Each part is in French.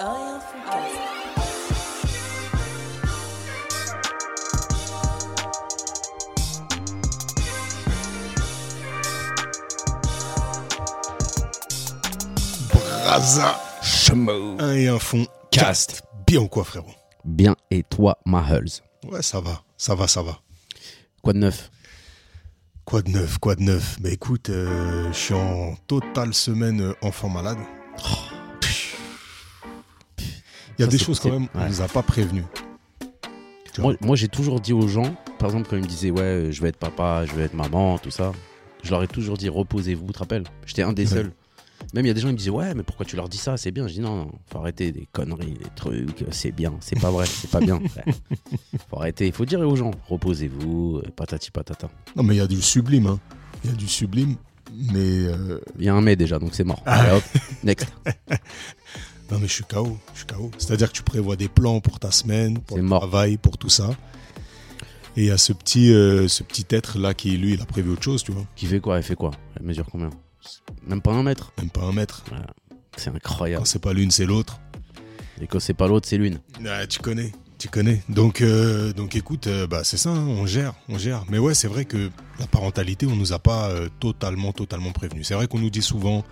Un Foodcast. Braza, Chemo. un et un fond, cast. Bien ou quoi, frérot? Bien, et toi, Mahulz Ouais, ça va, ça va, ça va. Quoi de neuf? Quoi de neuf, quoi de neuf? Bah écoute, euh, je suis en totale semaine euh, enfant malade. Il y a Ça, des choses quand même, on Ouais. nous a pas prévenus. Moi, moi, j'ai toujours dit aux gens, par exemple, quand ils me disaient, ouais, euh, je vais être papa, je vais être maman, tout ça, je leur ai toujours dit, reposez-vous, tu te rappelles? J'étais un des Ouais. seuls. Même il y a des gens qui me disaient, ouais, mais pourquoi tu leur dis ça? C'est bien. Je dis, non, non, faut arrêter des conneries, des trucs, c'est bien, c'est pas vrai, c'est pas bien. Ouais. Faut arrêter, il faut dire aux gens, reposez-vous, euh, patati patata. Non, mais il y a du sublime, hein. Il y a du sublime, mais. euh, Il y a un mais déjà, donc c'est mort. Ah. Allez, hop, next. Non, mais je suis KO, je suis KO. C'est-à-dire que tu prévois des plans pour ta semaine, pour le mort. travail, pour tout ça. Et il y a ce petit, euh, ce petit être là qui, lui, il a prévu autre chose, tu vois. Qui fait quoi? Elle fait quoi? Elle mesure combien? Même pas un mètre? Même pas un mètre. C'est incroyable. Quand c'est pas l'une, c'est l'autre. Et quand c'est pas l'autre, c'est l'une. Ah, tu connais, tu connais. Donc, euh, donc écoute, euh, bah, c'est ça, hein, on gère, on gère. Mais ouais, c'est vrai que la parentalité, on nous a pas euh, totalement, totalement prévenu. C'est vrai qu'on nous dit souvent,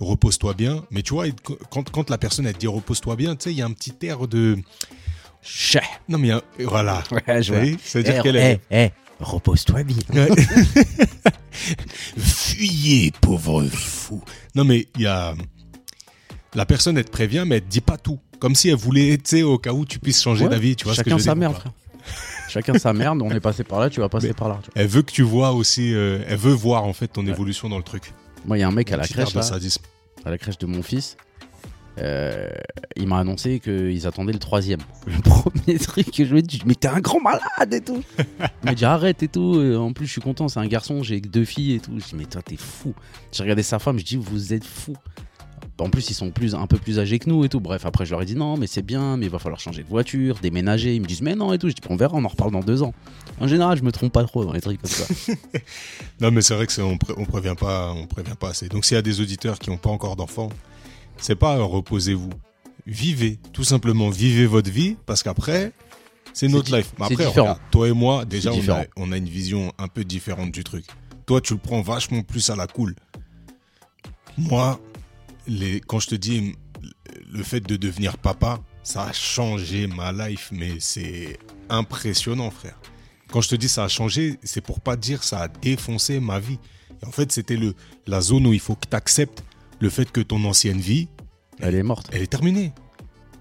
repose-toi bien. Mais tu vois, quand, quand la personne, elle te dit repose-toi bien, tu sais, il y a un petit air de... Chais Non, mais a- voilà. Ouais, je vois. C'est-à-dire Eh, qu'elle eh, est... eh, repose-toi bien. Ouais. Fuyez, pauvre fou. Non, mais il y a... La personne, elle te prévient, mais elle te dit pas tout. Comme si elle voulait, tu sais, au cas où tu puisses changer Ouais, d'avis. Tu vois ce que je Chacun veux sa dire merde, frère. Chacun sa merde, on est passé par là, tu vas passer Mais- par là. tu vois. Elle veut que tu vois aussi, euh, elle veut voir en fait ton Ouais. évolution dans le truc. Moi, il y a un mec à la crèche, là, à la crèche de mon fils. euh, il m'a annoncé qu'ils attendaient le troisième. Le premier truc que je lui ai dit, mais t'es un grand malade et tout. Il m'a dit arrête et tout. Et en plus, je suis content, c'est un garçon, j'ai deux filles et tout. Je dis, mais toi, t'es fou. J'ai regardé sa femme, je dis, vous êtes fou. En plus, ils sont plus, un peu plus âgés que nous et tout. Bref, après, je leur ai dit non, mais c'est bien, mais il va falloir changer de voiture, déménager. Ils me disent, mais non et tout. Je dis, on verra, on en reparle dans deux ans. En général, je me trompe pas trop dans les trucs comme ça. Non, mais c'est vrai que c'est- on, pré- on prévient pas, on prévient pas assez. Donc s'il y a des auditeurs qui n'ont pas encore d'enfants, c'est pas euh, reposez-vous, vivez, tout simplement vivez votre vie, parce qu'après c'est notre life. Mais après, regarde, toi et moi, déjà on a, on a une vision un peu différente du truc. Toi, tu le prends vachement plus à la cool. Moi, les, quand je te dis le fait de devenir papa, ça a changé ma life, mais c'est impressionnant, frère. Quand je te dis ça a changé, c'est pour pas dire ça a défoncé ma vie. Et en fait, c'était le la zone où il faut que tu acceptes le fait que ton ancienne vie, Elle est morte. elle est terminée.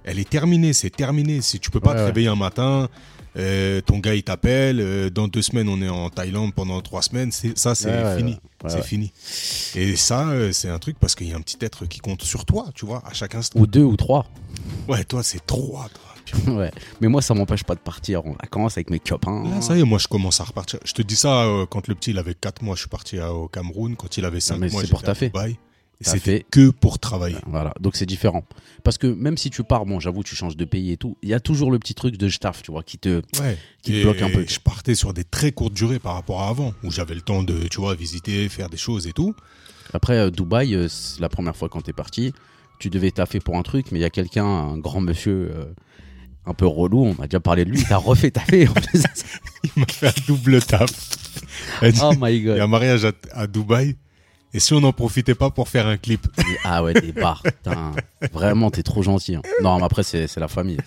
Elle est terminée, c'est terminé. Si tu peux pas Ouais, te ouais. réveiller un matin, euh, ton gars il t'appelle, euh, dans deux semaines on est en Thaïlande pendant trois semaines, ça c'est Ouais, fini, ouais. Ouais, c'est fini. Et ça euh, c'est un truc parce qu'il y a un petit être qui compte sur toi, tu vois, à chaque instant. Ou deux ou trois. Ouais, toi c'est trois. Toi. ouais. Mais moi, ça m'empêche pas de partir en vacances avec mes copains. Là, ça y est, moi je commence à repartir. Je te dis ça quand le petit il avait 4 mois, je suis parti à- au Cameroun. Quand il avait 5 mais mois, c'est j'étais pour à. Dubaï. C'était fait- que pour travailler. Voilà, donc c'est différent. Parce que même si tu pars, bon, j'avoue, tu changes de pays et tout, il y a toujours le petit truc de staff, tu vois, qui te. Ouais. Qui te bloque un peu. Je partais sur des très courtes durées par rapport à avant, où j'avais le temps de, tu vois, visiter, faire des choses et tout. Après, euh, Dubaï, euh, la première fois quand t'es parti, tu devais taffer pour un truc, mais il y a quelqu'un, un grand monsieur. euh, un peu relou, on a déjà parlé de lui, il t'a refait taffer. Il m'a fait un double taf. Oh my Il y a god. un mariage à, à Dubaï. Et si on n'en profitait pas pour faire un clip Ah ouais, des putain. Vraiment, t'es trop gentil. hein. Non, mais après, c'est la famille.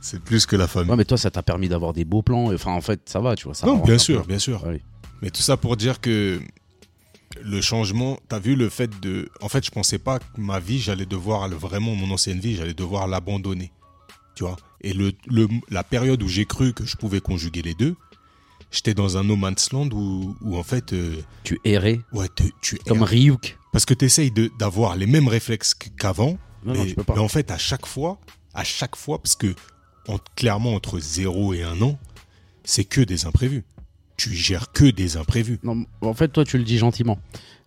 C'est plus que la famille. Ouais, mais toi, ça t'a permis d'avoir des beaux plans. Enfin, en fait, ça va, tu vois. Ça non, bien sûr, bien sûr. Ouais. Mais tout ça pour dire que le changement, t'as vu le fait de. En fait, je pensais pas que ma vie, j'allais devoir, vraiment mon ancienne vie, j'allais devoir l'abandonner. Tu vois? Et le, le- la période où j'ai cru que je pouvais conjuguer les deux, j'étais dans un no man's land où, où en fait, euh, Tu errais ouais, te- tu comme. Ryuk. Parce que tu essayes d'avoir les mêmes réflexes qu- qu'avant. Mais, en fait, à chaque fois, à chaque fois, parce que en- clairement, entre 0 et 1 an, c'est que des imprévus. Tu gères que des imprévus. Non, en fait, toi, tu le dis gentiment.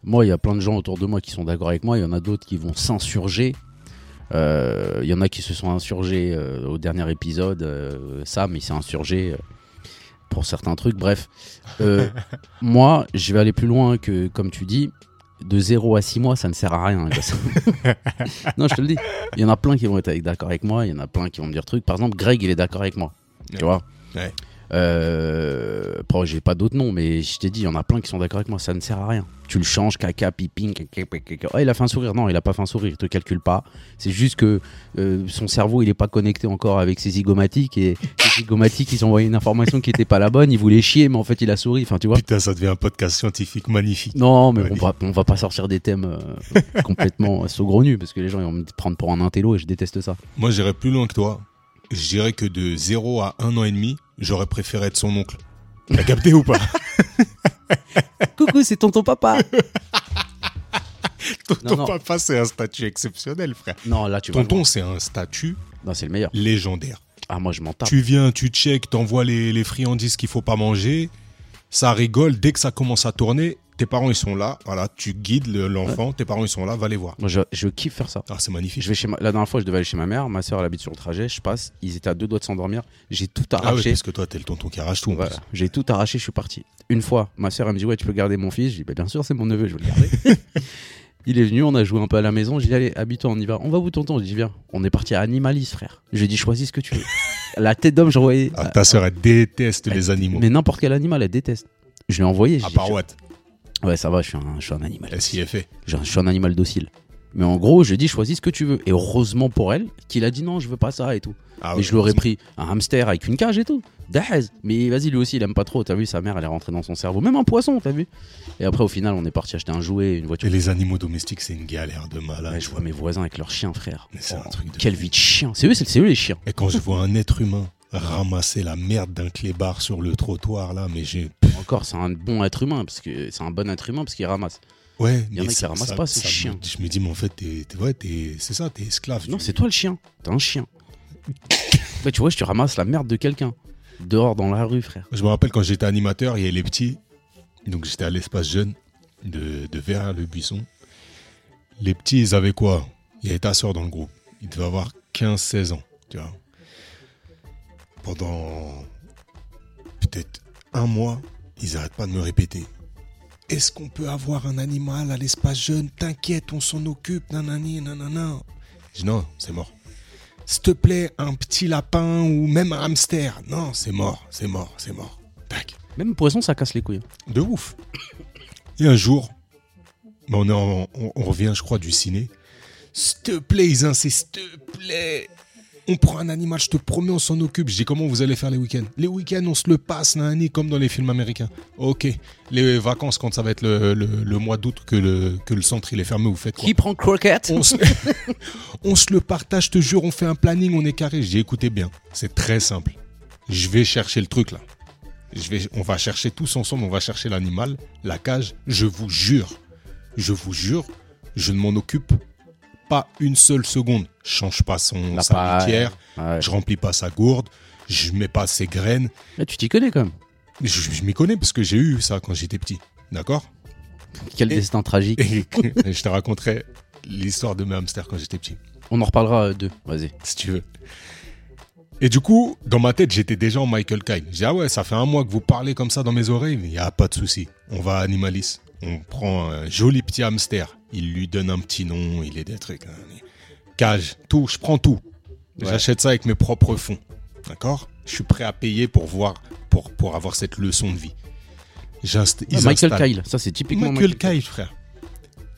Moi, il y a plein de gens autour de moi qui sont d'accord avec moi. Il y en a d'autres qui vont s'insurger. Euh, Il y en a qui se sont insurgés euh, au dernier épisode. Euh, Sam, il s'est insurgé pour certains trucs. Bref, Euh, moi, je vais aller plus loin que, comme tu dis. de 0 à 6 mois, ça ne sert à rien. non, je te le dis. Il y en a plein qui vont être d'accord avec moi. Il y en a plein qui vont me dire trucs. Par exemple, Greg, il est d'accord avec moi. Ouais. Tu vois Ouais. Euh, j'ai pas d'autres noms, mais je t'ai dit, il y en a plein qui sont d'accord avec moi. Ça ne sert à rien. Tu le changes, caca, piping, caca, caca. Oh, il a fait un sourire. Non, il a pas fait un sourire. Il te calcule pas. C'est juste que euh, son cerveau, il est pas connecté encore avec ses zygomatiques. Et ses zygomatiques, ils ont envoyé une information qui était pas la bonne. Il voulait chier, mais en fait, il a souri. Enfin, tu vois. Putain, ça devient un podcast scientifique magnifique. Non, mais on, va, on va pas sortir des thèmes euh, complètement saugrenus parce que les gens ils vont me prendre pour un intello et je déteste ça. Moi, j'irais plus loin que toi. Je dirais que de 0 à 1 an et demi, j'aurais préféré être son oncle. T'as capté ou pas Coucou, c'est tonton papa. Tonton non. papa, c'est un statut exceptionnel, frère. Non, là tu. Tonton, c'est un statut Non, c'est le meilleur. légendaire. Ah, moi je m'en tape. Tu viens, tu check, t'envoies les, les friandises qu'il faut pas manger. Ça rigole. Dès que ça commence à tourner, tes parents, ils sont là. Voilà, tu guides le- l'enfant. Tes parents, ils sont là. Va les voir. Moi je, je kiffe faire ça. Ah, c'est magnifique. Je vais chez ma- La dernière fois, je devais aller chez ma mère. Ma soeur, elle habite sur le trajet. Je passe. Ils étaient à deux doigts de s'endormir. J'ai tout Ah ouais, arraché. parce que toi, t'es le tonton qui arrache tout. Voilà. J'ai tout arraché. Je suis parti. Une fois, ma soeur, elle me dit Ouais, tu peux garder mon fils. Je dis bah, Bien sûr, c'est mon neveu. Je vais le garder. Il est venu, on a joué un peu à la maison. J'ai dit Allez, habite-toi, on y va. On va où, tonton? Je dis Viens. On est parti à Animalis, frère. Je lui ai dit Choisis ce que tu veux. la tête d'homme, je voyais. Ah, ta sœur, elle déteste les animaux. Mais n'importe quel animal, elle déteste. Je l'ai envoyé. j'ai À dit, part Watt, Ouais, ça va, je suis un, je suis un animal. elle s'y est fait. Je, je suis un animal docile. Mais en gros, je dis choisis ce que tu veux. Et heureusement pour elle, qu'il a dit non, je veux pas ça et tout. Ah mais je l'aurais pris un hamster avec une cage et tout. Dahez. Mais vas-y, lui aussi, il aime pas trop. T'as vu, sa mère, elle est rentrée dans son cerveau. Même un poisson, t'as vu. Et après, au final, on est parti acheter un jouet, une voiture. Et les animaux domestiques, c'est une galère de malade. Ouais, je vois mes voisins avec leurs chiens, frère. Mais c'est Oh, un truc de Quelle vie de chien. C'est eux, c'est c'est eux les chiens. Et quand je vois un être humain ramasser la merde d'un clébard sur le trottoir, là, mais j'ai. Encore, c'est un bon être humain parce que c'est un bon être humain parce qu'il ramasse. Ouais, Il y en a qui ramassent ça- pas, ce ça me- chien. Je me dis, mais en fait, t'es, t'es- ouais, t'es- c'est ça, t'es esclave. Non, c'est toi le chien. T'es un chien. bah, tu vois, je te ramasse la merde de quelqu'un. Dehors dans la rue, frère. Je me rappelle quand j'étais animateur, il y avait les petits. Donc j'étais à l'espace jeune de, de vers le buisson. Les petits, ils avaient quoi? Il y avait ta soeur dans le groupe. Ils devaient avoir 15-16 ans, tu vois. Pendant peut-être un mois, ils arrêtent pas de me répéter. Est-ce qu'on peut avoir un animal à l'espace jeune? T'inquiète, on s'en occupe, nanani, nanana. Je dis non, c'est mort. S'il te plaît, un petit lapin ou même un hamster. Non, c'est mort, c'est mort, c'est mort. Tac. Même poisson, ça casse les couilles. De ouf. Et un jour, bah, on, est en- on, on revient, je crois, du ciné. S'il te plaît, ils insistent, s'il te plaît. On prend un animal, je te promets, on s'en occupe. Je dis, comment vous allez faire les week-ends? Les week-ends, on se le passe, nani, comme dans les films américains. Ok. Les vacances, quand ça va être le, le- le mois d'août, que le, que le centre il est fermé, vous faites quoi? Qui prend croquette? On se... on se le partage, je te jure, on fait un planning, on est carré. J'ai écouté bien. C'est très simple. Je vais chercher le truc là. Je vais, on va chercher tous ensemble, on va chercher l'animal, la cage. Je vous jure, je vous jure, je ne m'en occupe pas une seule seconde. Je change pas son sa litière, Ouais. je remplis pas sa gourde, je mets pas ses graines. Là, tu t'y connais quand même. Je, je m'y connais parce que j'ai eu ça quand j'étais petit. D'accord? Quel Et- destin tragique. Et je te raconterai l'histoire de mes hamsters quand j'étais petit. On en reparlera euh, d'eux. Vas-y. si tu veux. Et du coup, dans ma tête, j'étais déjà en Michael Kyle. J'ai ah ouais, ça fait un mois que vous parlez comme ça dans mes oreilles, mais il n'y a pas de souci. On va à Animalis. On prend un joli petit hamster. Il lui donne un petit nom, il est des trucs. hein. Cage, tout, je prends tout. Ouais. J'achète ça avec mes propres fonds. D'accord? Je suis prêt à payer pour voir, pour, pour avoir cette leçon de vie. Ils Michael installent- Kyle, ça c'est typiquement Michael Kyle, frère.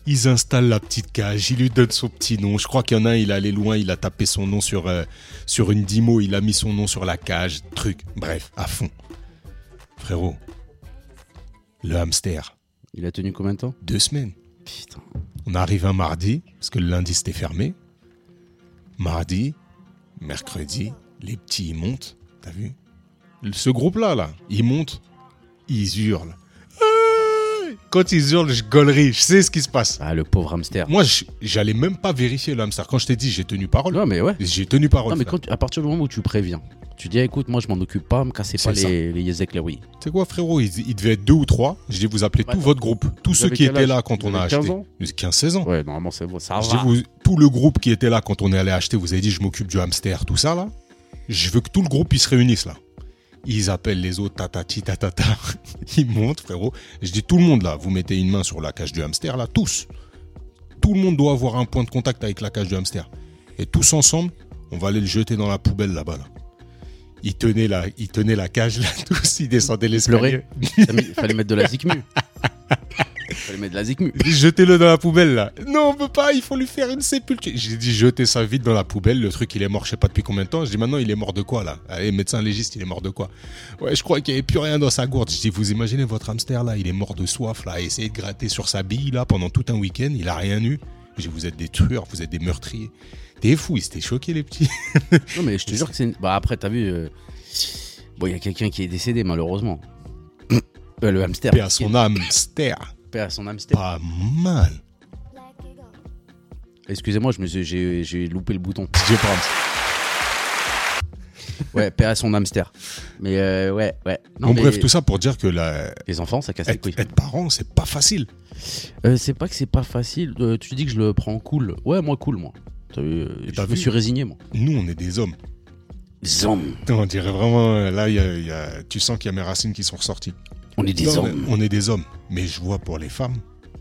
Ils installent la petite cage, ils lui donnent son petit nom. Je crois qu'il y en a un, il est allé loin, il a tapé son nom sur, euh, sur une Dimo, il a mis son nom sur la cage, truc. Bref, à fond. Frérot, le hamster, Il a tenu combien de temps? Deux semaines. Putain. On arrive un mardi, parce que le lundi c'était fermé. Mardi, mercredi, les petits ils montent, t'as vu? Ce groupe-là, là, ils montent, ils hurlent. Quand ils hurlent, je gaulerie, je sais ce qui se passe. Ah, le pauvre hamster. Moi, je- j'allais même pas vérifier le hamster. Quand je t'ai dit, j'ai tenu parole. Non, mais ouais. J'ai tenu parole. Non, mais frère. quand, tu- à partir du moment où tu préviens, tu dis écoute, moi je m'en occupe pas, me cassez pas C'est ça. les, les yezek, oui. Tu sais quoi, frérot il, il devait être deux ou trois. Je dis, vous appelez tout votre groupe. Tous ceux avez qui quel étaient âge là quand Vous on a avez 15 acheté. ans 15-16 ans. Ouais, normalement c'est bon, ça Je va. dis, vous- tout le groupe qui était là quand on est allé acheter, vous avez dit, je m'occupe du hamster, tout ça là. Je veux que tout le groupe il se réunisse là. Ils appellent les autres tatati tatata. Ils montent, frérot. Je dis tout le monde là, vous mettez une main sur la cage du hamster là, tous. Tout le monde doit avoir un point de contact avec la cage du hamster. Et tous ensemble, on va aller le jeter dans la poubelle là-bas. Là. Ils tenaient la, ils tenaient la cage là, tous. Ils descendaient l'escalier. Il fallait mettre de la zikmu. Fallait mettre de la zikmu. Jetez-le dans la poubelle là. Non, on peut pas, il faut lui faire une sépulture. J'ai dit jetez ça vite dans la poubelle. Le truc, il est mort, je sais pas depuis combien de temps. Je dis maintenant, il est mort de quoi là? Allez, médecin légiste, il est mort de quoi? Ouais, je crois qu'il n'y avait plus rien dans sa gourde. Je dis, vous imaginez votre hamster là, il est mort de soif là, essayez de gratter sur sa bille là pendant tout un week-end, il a rien eu. Je dis, vous êtes des trueurs, vous êtes des meurtriers. T'es fou, ils étaient choqués les petits. non, mais je te jure que c'est. Une... Bah après, t'as vu. euh, Bon, il y a quelqu'un qui est décédé, malheureusement. Euh, le hamster. Paix à son hamster. Paix à son hamster. Pas mal. Excusez-moi, je me suis- j'ai j'ai loupé le bouton. Ouais, paix à son hamster. Mais euh, ouais, ouais. Non, Bon, mais bref, tout ça pour dire que la... Les enfants, ça casse les couilles. être parent, c'est pas facile. Euh, c'est pas que c'est pas facile. euh, tu dis que je le prends cool. Ouais, moi cool, moi. T'as vu, euh, Et je t'as me vu suis résigné, moi. Nous, on est des hommes. Hommes. On dirait vraiment, euh, là, il y a- il y a- tu sens qu'il y a mes racines qui sont ressorties. On est des Non, hommes. mais On est des hommes. Mais je vois pour les femmes,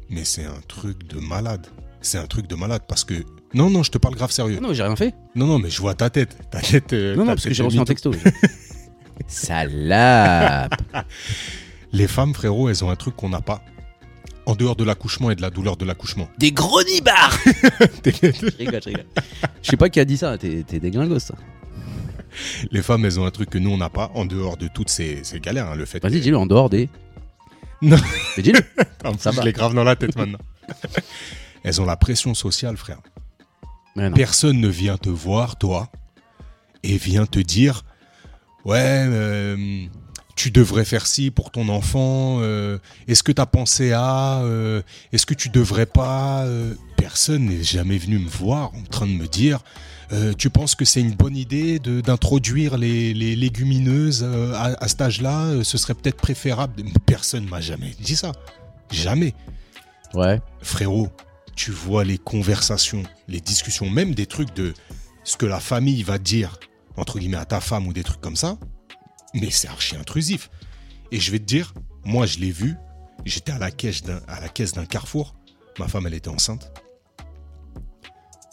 mais c'est un truc de malade. C'est un truc de malade parce que. Non, non, je te parle grave sérieux. Non, j'ai rien fait. Non, non, mais je vois ta tête. Ta tête. euh, Non, non, parce que j'ai de reçu un texto. Salope. Les femmes, frérot, elles ont un truc qu'on n'a pas. En dehors de l'accouchement et de la douleur de l'accouchement. Des gros nibards Je rigole, je rigole. Je sais pas qui a dit ça, t'es t'es déglingo ça. les femmes, elles ont un truc que nous, on n'a pas. En dehors de toutes ces, ces galères. hein, le fait Vas-y, dis-le en dehors des. Non. Mais dis-le. Plus, Ça je va. les grave dans la tête maintenant. elles ont la pression sociale, frère. Personne ne vient te voir, toi, et vient te dire Ouais, euh, tu devrais faire ci pour ton enfant. euh, Est-ce que tu as pensé à euh, Est-ce que tu devrais pas Personne n'est jamais venu me voir en train de me dire euh, Tu penses que c'est une bonne idée d'introduire les, les légumineuses euh, à, à cet âge-là? Euh, Ce serait peut-être préférable? Personne m'a jamais dit ça. Jamais Ouais. frérot, tu vois les conversations, les discussions, même des trucs de ce que la famille va dire, entre guillemets, à ta femme ou des trucs comme ça, mais c'est archi intrusif. Et je vais te dire, moi je l'ai vu, j'étais à la caisse d'un, à la caisse d'un carrefour, ma femme elle était enceinte.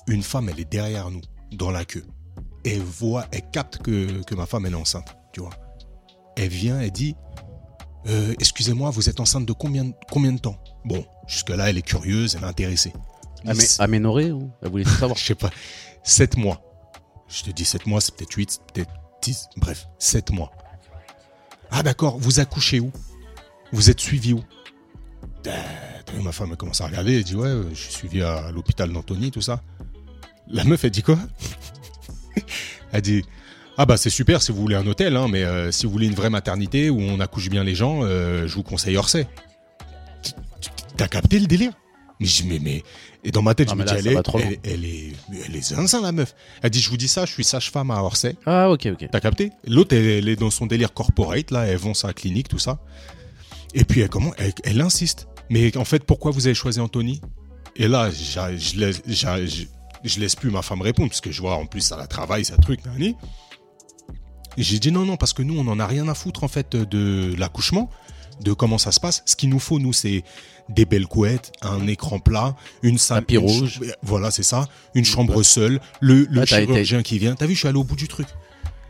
Une femme elle est derrière nous, dans la queue. Elle voit, elle capte que, que ma femme elle est enceinte, tu vois. Elle vient, elle dit, euh, excusez-moi, vous êtes enceinte de combien, combien de temps? Bon, jusque-là, elle est curieuse, elle est intéressée. Amé- Dix- Aménoré ou? Elle voulait savoir. je sais pas, 7 mois. Je te dis 7 mois, c'est peut-être 8, peut-être 10, bref, 7 mois. Ah d'accord, vous accouchez où? Vous êtes suivi où? Vu, Ma femme commence à regarder, elle dit ouais, je suis suivi à l'hôpital d'Antony, tout ça. La meuf, elle dit quoi? Elle dit ah bah c'est super si vous voulez un hôtel, hein, mais euh, si vous voulez une vraie maternité où on accouche bien les gens, euh, je vous conseille Orsay. T'as capté le délire? Mais je mais, mais et dans ma tête je me là, dis elle est, elle, elle est elle est zinzin la meuf. Elle dit je vous dis ça, je suis sage-femme à Orsay. Ah, ok, ok. T'as capté? L'autre, elle, elle est dans son délire corporate, là, elle vend sa clinique, tout ça. Et puis, elle, comment elle, insiste. Mais en fait, pourquoi vous avez choisi Anthony? Et là, je laisse, j'a- je, je laisse plus ma femme répondre, parce que je vois, en plus, ça la travaille, ça truc, nani. J'ai dit non, non, parce que nous, on en a rien à foutre, en fait, de l'accouchement, de comment ça se passe. Ce qu'il nous faut, nous, c'est des belles couettes, un écran plat, une salle. Tapis une rouge. chambre- Voilà, c'est ça. Une chambre seule, le, le Ah, été- chirurgien qui vient. T'as vu, je suis allé au bout du truc.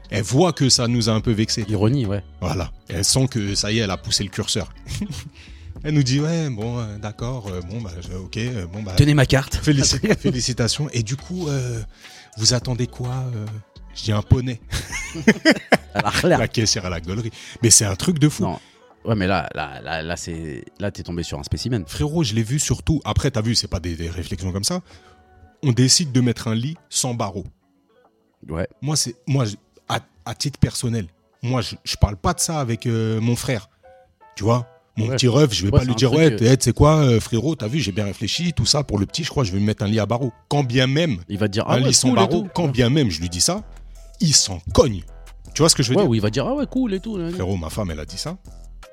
Elle voit que ça nous a un peu vexé. Ironie, ouais. Voilà. Elle sent que ça y est, elle a poussé le curseur. elle nous dit ouais, bon, euh, d'accord, euh, bon, bah, je- ok, euh, bon, bah, Tenez ma carte. félici- félicitations. Et du coup, euh, vous attendez quoi euh Je dis un poney. Elle a l'air. La caissière à la gaulerie. Mais c'est un truc de fou. Non. Ouais, mais là, là, là, là, c'est. Là, t'es tombé sur un spécimen. Frérot, je l'ai vu surtout. Après, t'as vu, c'est pas des, des réflexions comme ça. On décide de mettre un lit sans barreaux. Ouais. Moi, c'est moi je- à, à titre personnel. Moi, je, je parle pas de ça avec euh, mon frère. Tu vois? Mon Ouais. petit ref, je vais Ouais, pas lui dire ouais, tu sais quoi, euh, frérot, t'as vu, j'ai bien réfléchi, tout ça pour le petit, je crois, je vais me mettre un lit à barreaux. Quand bien même Il va dire ah un ouais, lit sans cool et barreaux, tout. quand bien même je lui dis ça, il s'en cogne. Tu vois ce que je veux dire ou il va dire ah ouais, cool et tout. là, là. Frérot, ma femme, elle a dit ça.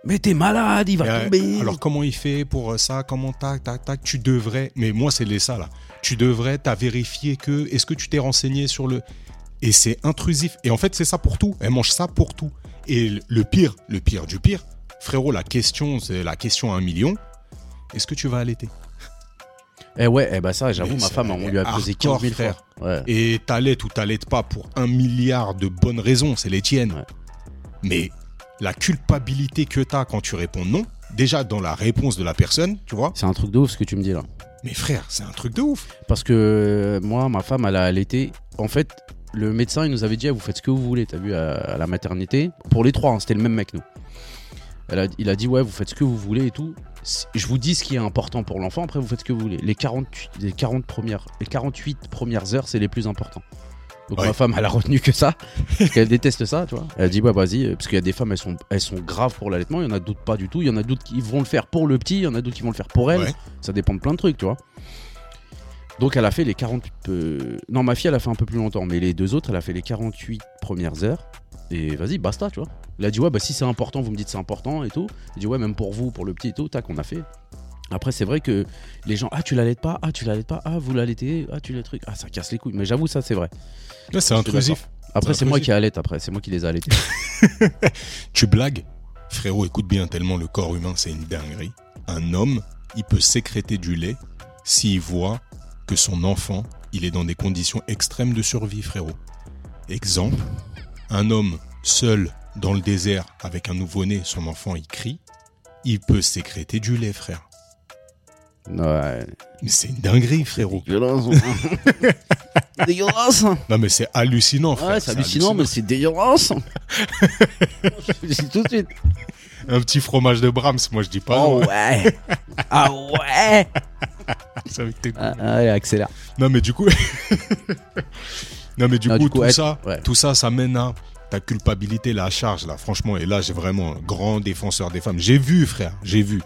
Mais t'es malade, il va Euh, tomber. alors comment il fait pour euh, ça? Comment tac tac tac Tu devrais. Mais moi c'est les ça là. Tu devrais. T'as vérifié que. Est-ce que tu t'es renseigné sur le Et c'est intrusif. Et en fait c'est ça pour tout. Elle mange ça pour tout. Et le pire, le pire du pire, frérot, la question, c'est la question à un million. Est-ce que tu vas allaiter? Eh ouais, eh bah ça, j'avoue, ma femme, on lui a posé hardcore, 15 000 frère. frères. Ouais. Et t'allaites ou t'allaites pas pour un milliard de bonnes raisons, c'est les tiennes. Ouais. Mais la culpabilité que t'as quand tu réponds non, déjà dans la réponse de la personne, tu vois. C'est un truc de ouf ce que tu me dis là. Mais frère, c'est un truc de ouf. Parce que euh, moi, ma femme, elle a allaité. En fait, le médecin, il nous avait dit ah, vous faites ce que vous voulez, t'as vu, à, à la maternité. Pour les trois, hein, c'était le même mec, nous. Elle a- il a dit ouais, vous faites ce que vous voulez et tout. Je vous dis ce qui est important pour l'enfant, après vous faites ce que vous voulez. Les 48, les 40 premières, les 48 premières heures, c'est les plus importants. Donc Ouais. ma femme, elle a retenu que ça, parce qu'elle déteste ça, tu vois. Elle a dit ouais, vas-y, parce qu'il y a des femmes, elles sont, elles sont graves pour l'allaitement, il y en a d'autres pas du tout. Il y en a d'autres qui vont le faire pour le petit, il y en a d'autres qui vont le faire pour elle. Ouais. Ça dépend de plein de trucs, tu vois. Donc elle a fait les 40... euh, Non, ma fille, elle a fait un peu plus longtemps, mais les deux autres, elle a fait les 48 premières heures. Et vas-y, basta, tu vois. Elle a dit, ouais, bah si c'est important, vous me dites c'est important et tout. Elle dit, ouais, même pour vous, pour le petit et tout, tac, on a fait. Après, c'est vrai que les gens, ah, tu l'allaites pas, ah, tu l'allaites pas, ah, vous l'allaitez, ah, tu le truc, ah, ça casse les couilles. Mais j'avoue, ça, c'est vrai. Là, c'est Je suis intrusif. Après, C'est c'est moi qui allaite, après, c'est moi qui les ai allaités. Tu blagues Frérot, écoute bien, tellement le corps humain, c'est une dinguerie. Un homme, il peut sécréter du lait s'il voit que son enfant, il est dans des conditions extrêmes de survie, frérot. Exemple, un homme seul dans le désert avec un nouveau-né, son enfant, il crie, il peut sécréter du lait, frère. Ouais. Mais c'est une dinguerie, frérot. Dégueulasse. dégueulasse. Non, mais c'est hallucinant, frère. Ouais, c'est hallucinant, mais c'est dégueulasse. Je dis tout de suite. Un petit fromage de Brahms, moi, je dis pas. Oh non, ouais. Ah ouais. avec tes Ah, allez, accélère. Non mais du coup, non mais du Non, coup, du coup, tout ça, ouais. tout ça, ça mène à ta culpabilité, la charge là. Franchement, et là j'ai vraiment un grand défenseur des femmes. J'ai vu, frère, j'ai vu.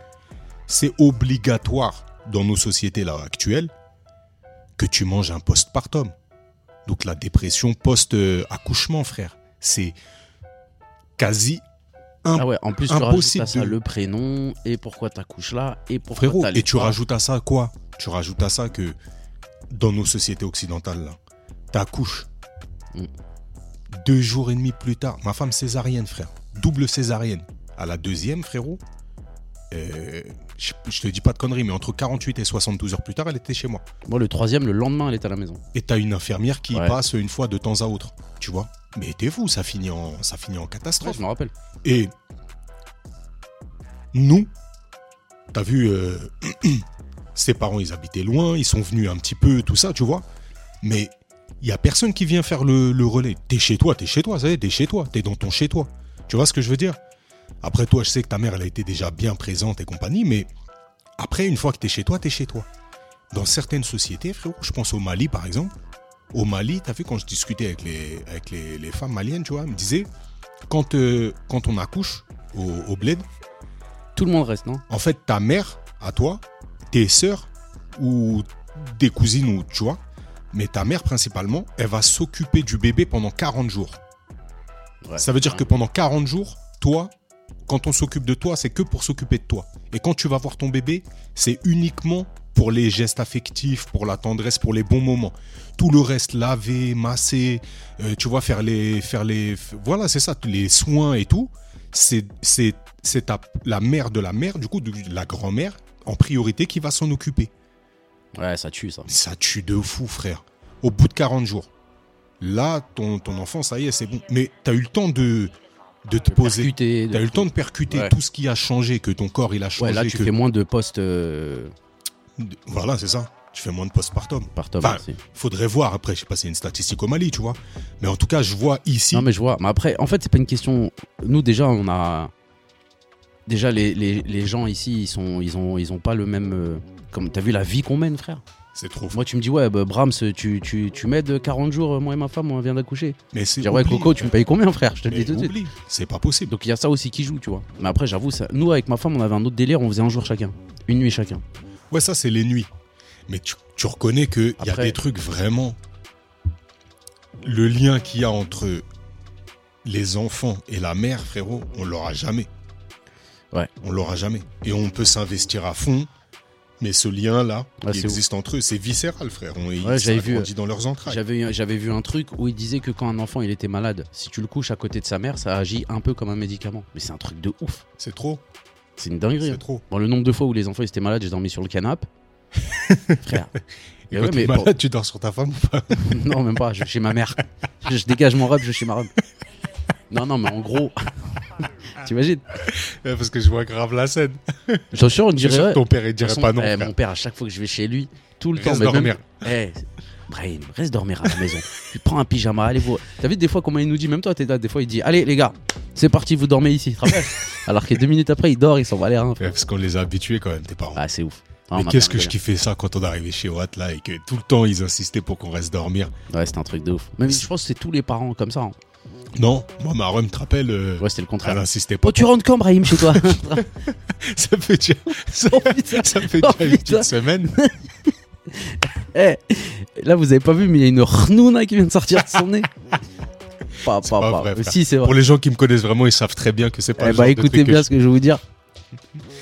C'est obligatoire dans nos sociétés là actuelles que tu manges un postpartum. Donc la dépression post-accouchement, frère, c'est quasi un Ah ouais, en plus, tu impossible rajoutes à ça de- le prénom et pourquoi t'accouches là et pourquoi Frérot, et tu rajoutes à ça quoi? Tu rajoutes à ça que dans nos sociétés occidentales, là, t'accouches. Mm. Deux jours et demi plus tard, ma femme césarienne, frère. Double césarienne. À la deuxième, frérot, euh, je, je te dis pas de conneries, mais entre 48 et 72 heures plus tard, elle était chez moi. Moi, le troisième, le lendemain, elle est à la maison. Et t'as une infirmière qui Ouais. passe une fois de temps à autre. Tu vois Mais t'es fou, ça finit en, ça finit en Ouais, catastrophe. je me rappelle. Et nous, t'as vu, euh, ses parents, ils habitaient loin, ils sont venus un petit peu, tout ça, tu vois. Mais il y a personne qui vient faire le, le relais. T'es chez toi, t'es chez toi, ça y est, t'es chez toi, t'es dans ton chez toi. Tu vois ce que je veux dire? Après, toi, je sais que ta mère, elle a été déjà bien présente et compagnie, mais après, une fois que t'es chez toi, t'es chez toi. Dans certaines sociétés, frérot, je pense au Mali, par exemple. Au Mali, t'as vu, quand je discutais avec les, avec les, les femmes maliennes, tu vois, elles me disaient, quand, euh, quand on accouche au, au bled, Tout le monde reste, non? en fait, ta mère, à toi, tes sœurs ou des cousines, ou tu vois, mais ta mère principalement, elle va s'occuper du bébé pendant 40 jours. Ouais. Ça veut dire que pendant 40 jours, toi, quand on s'occupe de toi, c'est que pour s'occuper de toi. Et quand tu vas voir ton bébé, c'est uniquement pour les gestes affectifs, pour la tendresse, pour les bons moments. Tout le reste, laver, masser, euh, tu vois, faire les, faire les, voilà, c'est ça, les soins et tout. C'est, c'est, c'est la mère de la mère, du coup, de la grand-mère, en priorité, qui va s'en occuper. Ouais, ça tue, ça. Ça tue de fou, frère. Au bout de 40 jours. Là, ton, ton enfant, ça y est, c'est bon. Mais t'as eu le temps de, de te poser. De- T'as eu le temps de percuter Ouais. tout ce qui a changé, que ton corps, il a changé. Ouais, là, tu que- fais moins de postes euh, Voilà, c'est ça. Tu fais moins de postpartum. par tome Enfin. Faudrait voir après, je sais pas si c'est une statistique au Mali, tu vois. Mais en tout cas, je vois ici. Non, mais je vois. Mais après, en fait, c'est pas une question. Nous, déjà, on a. Déjà, les, les, les gens ici, ils, sont, ils, ont, ils ont pas le même. Euh, Comme... T'as vu la vie qu'on mène, frère C'est trop fou. Moi, tu me dis, ouais, bah, Brahms, tu, tu, tu m'aides 40 jours, moi et ma femme, on vient d'accoucher. Mais c'est. dis, ouais, Coco, tu me payes combien, frère? Je te le dis tout de suite. C'est pas possible. Donc, il y a ça aussi qui joue, tu vois. Mais après, j'avoue, ça... nous, avec ma femme, on avait un autre délire, on faisait un jour chacun. Une nuit chacun. Ouais, ça, c'est les nuits. Mais tu, tu reconnais qu'il y a des trucs vraiment. Le lien qu'il y a entre les enfants et la mère, frérot, on l'aura jamais. Ouais. On l'aura jamais. Et on peut s'investir à fond. Mais ce lien-là, qui existe entre eux, c'est viscéral, frère. On, Ouais, j'avais a vu, dans leurs entrailles. J'avais j'avais vu un truc où il disait que quand un enfant il était malade, si tu le couches à côté de sa mère, ça agit un peu comme un médicament. Mais c'est un truc de ouf. C'est trop. C'est une dinguerie. C'est hein. trop. Bon, le nombre de fois où les enfants ils étaient malades, j'ai dormi sur le canapé. Frère. Et quand ouais, t'es mais malade, bon. tu dors sur ta femme ou pas? Non, même pas, je vais chez ma mère. Je, je dégage mon rub, je vais chez ma rub. Non, non, mais en gros. T'imagines Parce que je vois grave la scène. J'en suis sûr, on Je dirait. sûr ouais. que ton père, il dirait façon, pas non. eh, mon père, à chaque fois que je vais chez lui, tout le temps. Reste mais même- dormir. Eh, Brahim, reste dormir à la maison. Tu prends un pyjama, allez vous. T'as vu des fois comment il nous dit, même toi t'es là, des fois il dit, allez les gars, c'est parti, vous dormez ici. Alors que deux minutes après, il dort, il s'en va reins. Ouais, Parce qu'on les a habitués quand même, tes parents. Ah, c'est ouf. Ah, Mais m'a qu'est-ce que je kiffais ça quand on arrivait chez Watt là et que tout le temps ils insistaient pour qu'on reste dormir. Ouais, c'était un truc de ouf. Même je pense que c'est tous les parents comme ça. hein. Non, moi ma rhum te rappelle, euh, Ouais, c'était le elle contraire. insistait pas. Oh, tu rentres quand, Brahim, chez toi Ça fait déjà, ça, Oh, ça fait Oh, une petite semaine. Eh, Là, vous avez pas vu, mais il y a une rnouna qui vient de sortir de son nez. Pas, pas, pas pas. vrai, frère. Si, c'est vrai. Pour les gens qui me connaissent vraiment, ils savent très bien que c'est pas Eh le bah, genre de écoutez truc bien je- ce que je vais vous dire.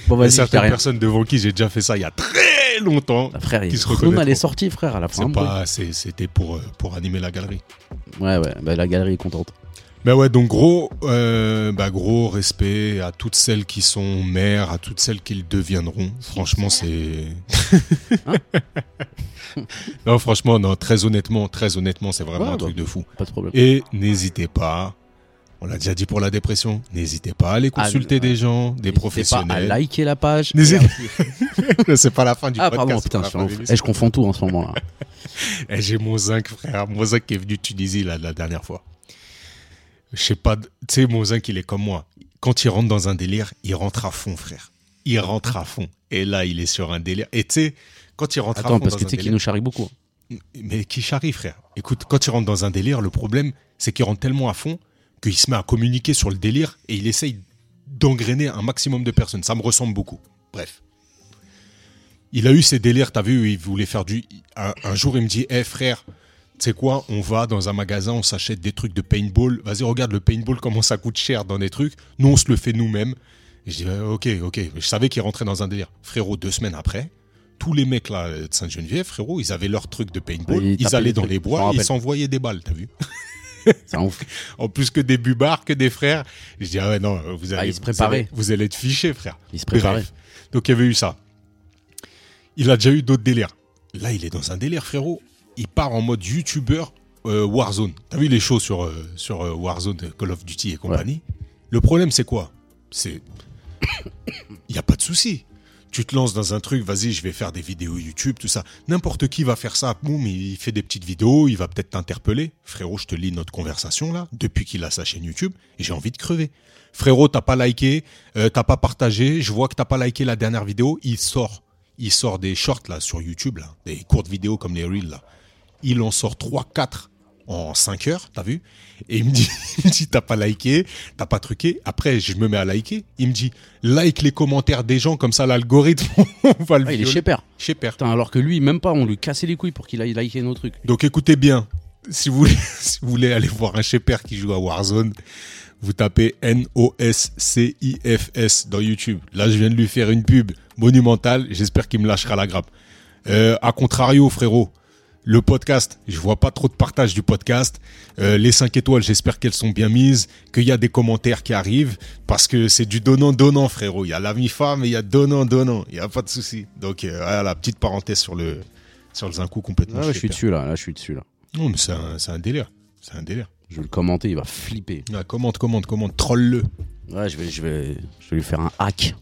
Bon, Il y a vas-y, certaines personnes devant qui j'ai déjà fait ça il y a très longtemps. Ah, Frère, qui se Rnouna, reconnaîtront. elle est sortie, frère, à la fin. C'est pas, c'est- c'était pour, euh, pour animer la galerie. Ouais, ouais, bah, la galerie est contente. Ben ouais, donc gros, euh, bah gros respect à toutes celles qui sont mères, à toutes celles qui le deviendront. Franchement, c'est. Hein non, franchement, non, très honnêtement, très honnêtement, c'est vraiment Ouais, un bah. truc de fou. Pas de problème. Et n'hésitez pas, on l'a déjà dit pour la dépression, n'hésitez pas à aller consulter Ah, des gens, des N'hésitez professionnels. pas à liker la page. N'hésitez- aussi- c'est pas la fin du Ah, podcast. pardon, c'est putain, pas je, suis en. Eh, je confonds tout en ce moment-là. Eh, J'ai mon zinc, frère. Mon zinc qui est venu de Tunisie là, la dernière fois. Je sais pas, tu sais, mon zinc, il est comme moi. Quand il rentre dans un délire, il rentre à fond, frère. Il rentre à fond. Et là, il est sur un délire. Et tu sais, quand il rentre à Attends, fond parce dans que tu sais qu'il nous charrie beaucoup. Mais qui charrie, frère? Écoute, quand il rentre dans un délire, le problème, c'est qu'il rentre tellement à fond qu'il se met à communiquer sur le délire et il essaye d'engrainer un maximum de personnes. Ça me ressemble beaucoup. Bref. Il a eu ces délires, t'as vu, où il voulait faire du. Un, un jour, il me dit, hé frère, tu sais quoi, on va dans un magasin, on s'achète des trucs de paintball. Vas-y, regarde le paintball, comment ça coûte cher dans des trucs. Nous, on se le fait nous-mêmes. Et je dis, Ouais, ok, ok. Je savais qu'il rentrait dans un délire. Frérot, deux semaines après, tous les mecs là de Sainte-Geneviève, frérot, ils avaient leur truc de paintball. Ils Ils, allaient dans les bois, ils s'envoyaient des balles, t'as vu C'est un ouf. En plus que des bubards, que des frères. Je dis, ah ouais, non, vous allez, Ah, vous allez- Vous allez être fichés, frère. Il se préparait. Bref. Donc il y avait eu ça. Il a déjà eu d'autres délires. Là, il est dans un délire, frérot. Il part en mode youtubeur euh, Warzone. T'as vu les shows sur, euh, sur euh, Warzone, Call of Duty et compagnie? Le problème, c'est quoi? C'est. Il n'y a pas de souci. Tu te lances dans un truc, vas-y, je vais faire des vidéos YouTube, tout ça. N'importe qui va faire ça. Boum, il fait des petites vidéos, il va peut-être t'interpeller. Frérot, je te lis notre conversation là, depuis qu'il a sa chaîne YouTube, j'ai envie de crever. Frérot, t'as pas liké, euh, t'as pas partagé, je vois que t'as pas liké la dernière vidéo, il sort. Il sort des shorts là sur YouTube, là, des courtes vidéos comme les Reels là. Il en sort 3-4 en 5 heures, t'as vu? Et il me dit, il me dit t'as pas liké, t'as pas truqué. Après, je me mets à liker. Il me dit, like les commentaires des gens, comme ça l'algorithme, on va le Ah, il est chez père. Chez père. Putain, alors que lui, même pas, on lui cassait les couilles pour qu'il aille liker nos trucs. Donc écoutez bien, si vous voulez, si vous voulez aller voir un père qui joue à Warzone, vous tapez N-O-S-C-I-F-S dans YouTube. Là, je viens de lui faire une pub monumentale. J'espère qu'il me lâchera la grappe. Euh, à contrario, frérot, le podcast, je vois pas trop de partage du podcast. Euh, les 5 étoiles, j'espère qu'elles sont bien mises, qu'il y a des commentaires qui arrivent, parce que c'est du donnant-donnant, frérot. Il y a l'ami femme et il y a donnant-donnant. Il y a pas de souci. Donc, euh, voilà, petite parenthèse sur le, sur le Zinkou complètement. Ah je suis dessus là, là, je suis dessus là. Non, mais c'est un, un délire. C'est un délire. Je vais le commenter, il va flipper. Ah, commente, commente, commente, troll-le. Ouais, je vais, je vais, je vais lui faire un hack.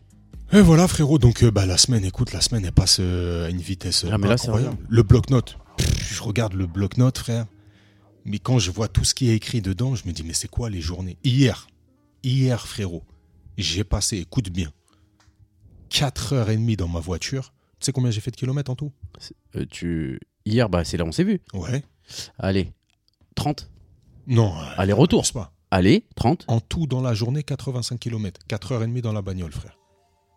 Et voilà, frérot. Donc, euh, bah, la semaine, écoute, la semaine, elle passe euh, à une vitesse Ah, mais là, c'est incroyable. Le bloc-notes. Je regarde le bloc-notes, frère. Mais quand je vois tout ce qui est écrit dedans, je me dis, mais c'est quoi les journées? Hier, hier, frérot, j'ai passé, écoute bien, 4h30 dans ma voiture. Tu sais combien j'ai fait de kilomètres en tout? Euh, tu... Hier, bah, c'est là, on s'est vu. Ouais. Allez, 30. Non. Aller-retour. pense pas. Allez, 30. En tout, dans la journée, 85 km. 4h30 dans la bagnole, frère.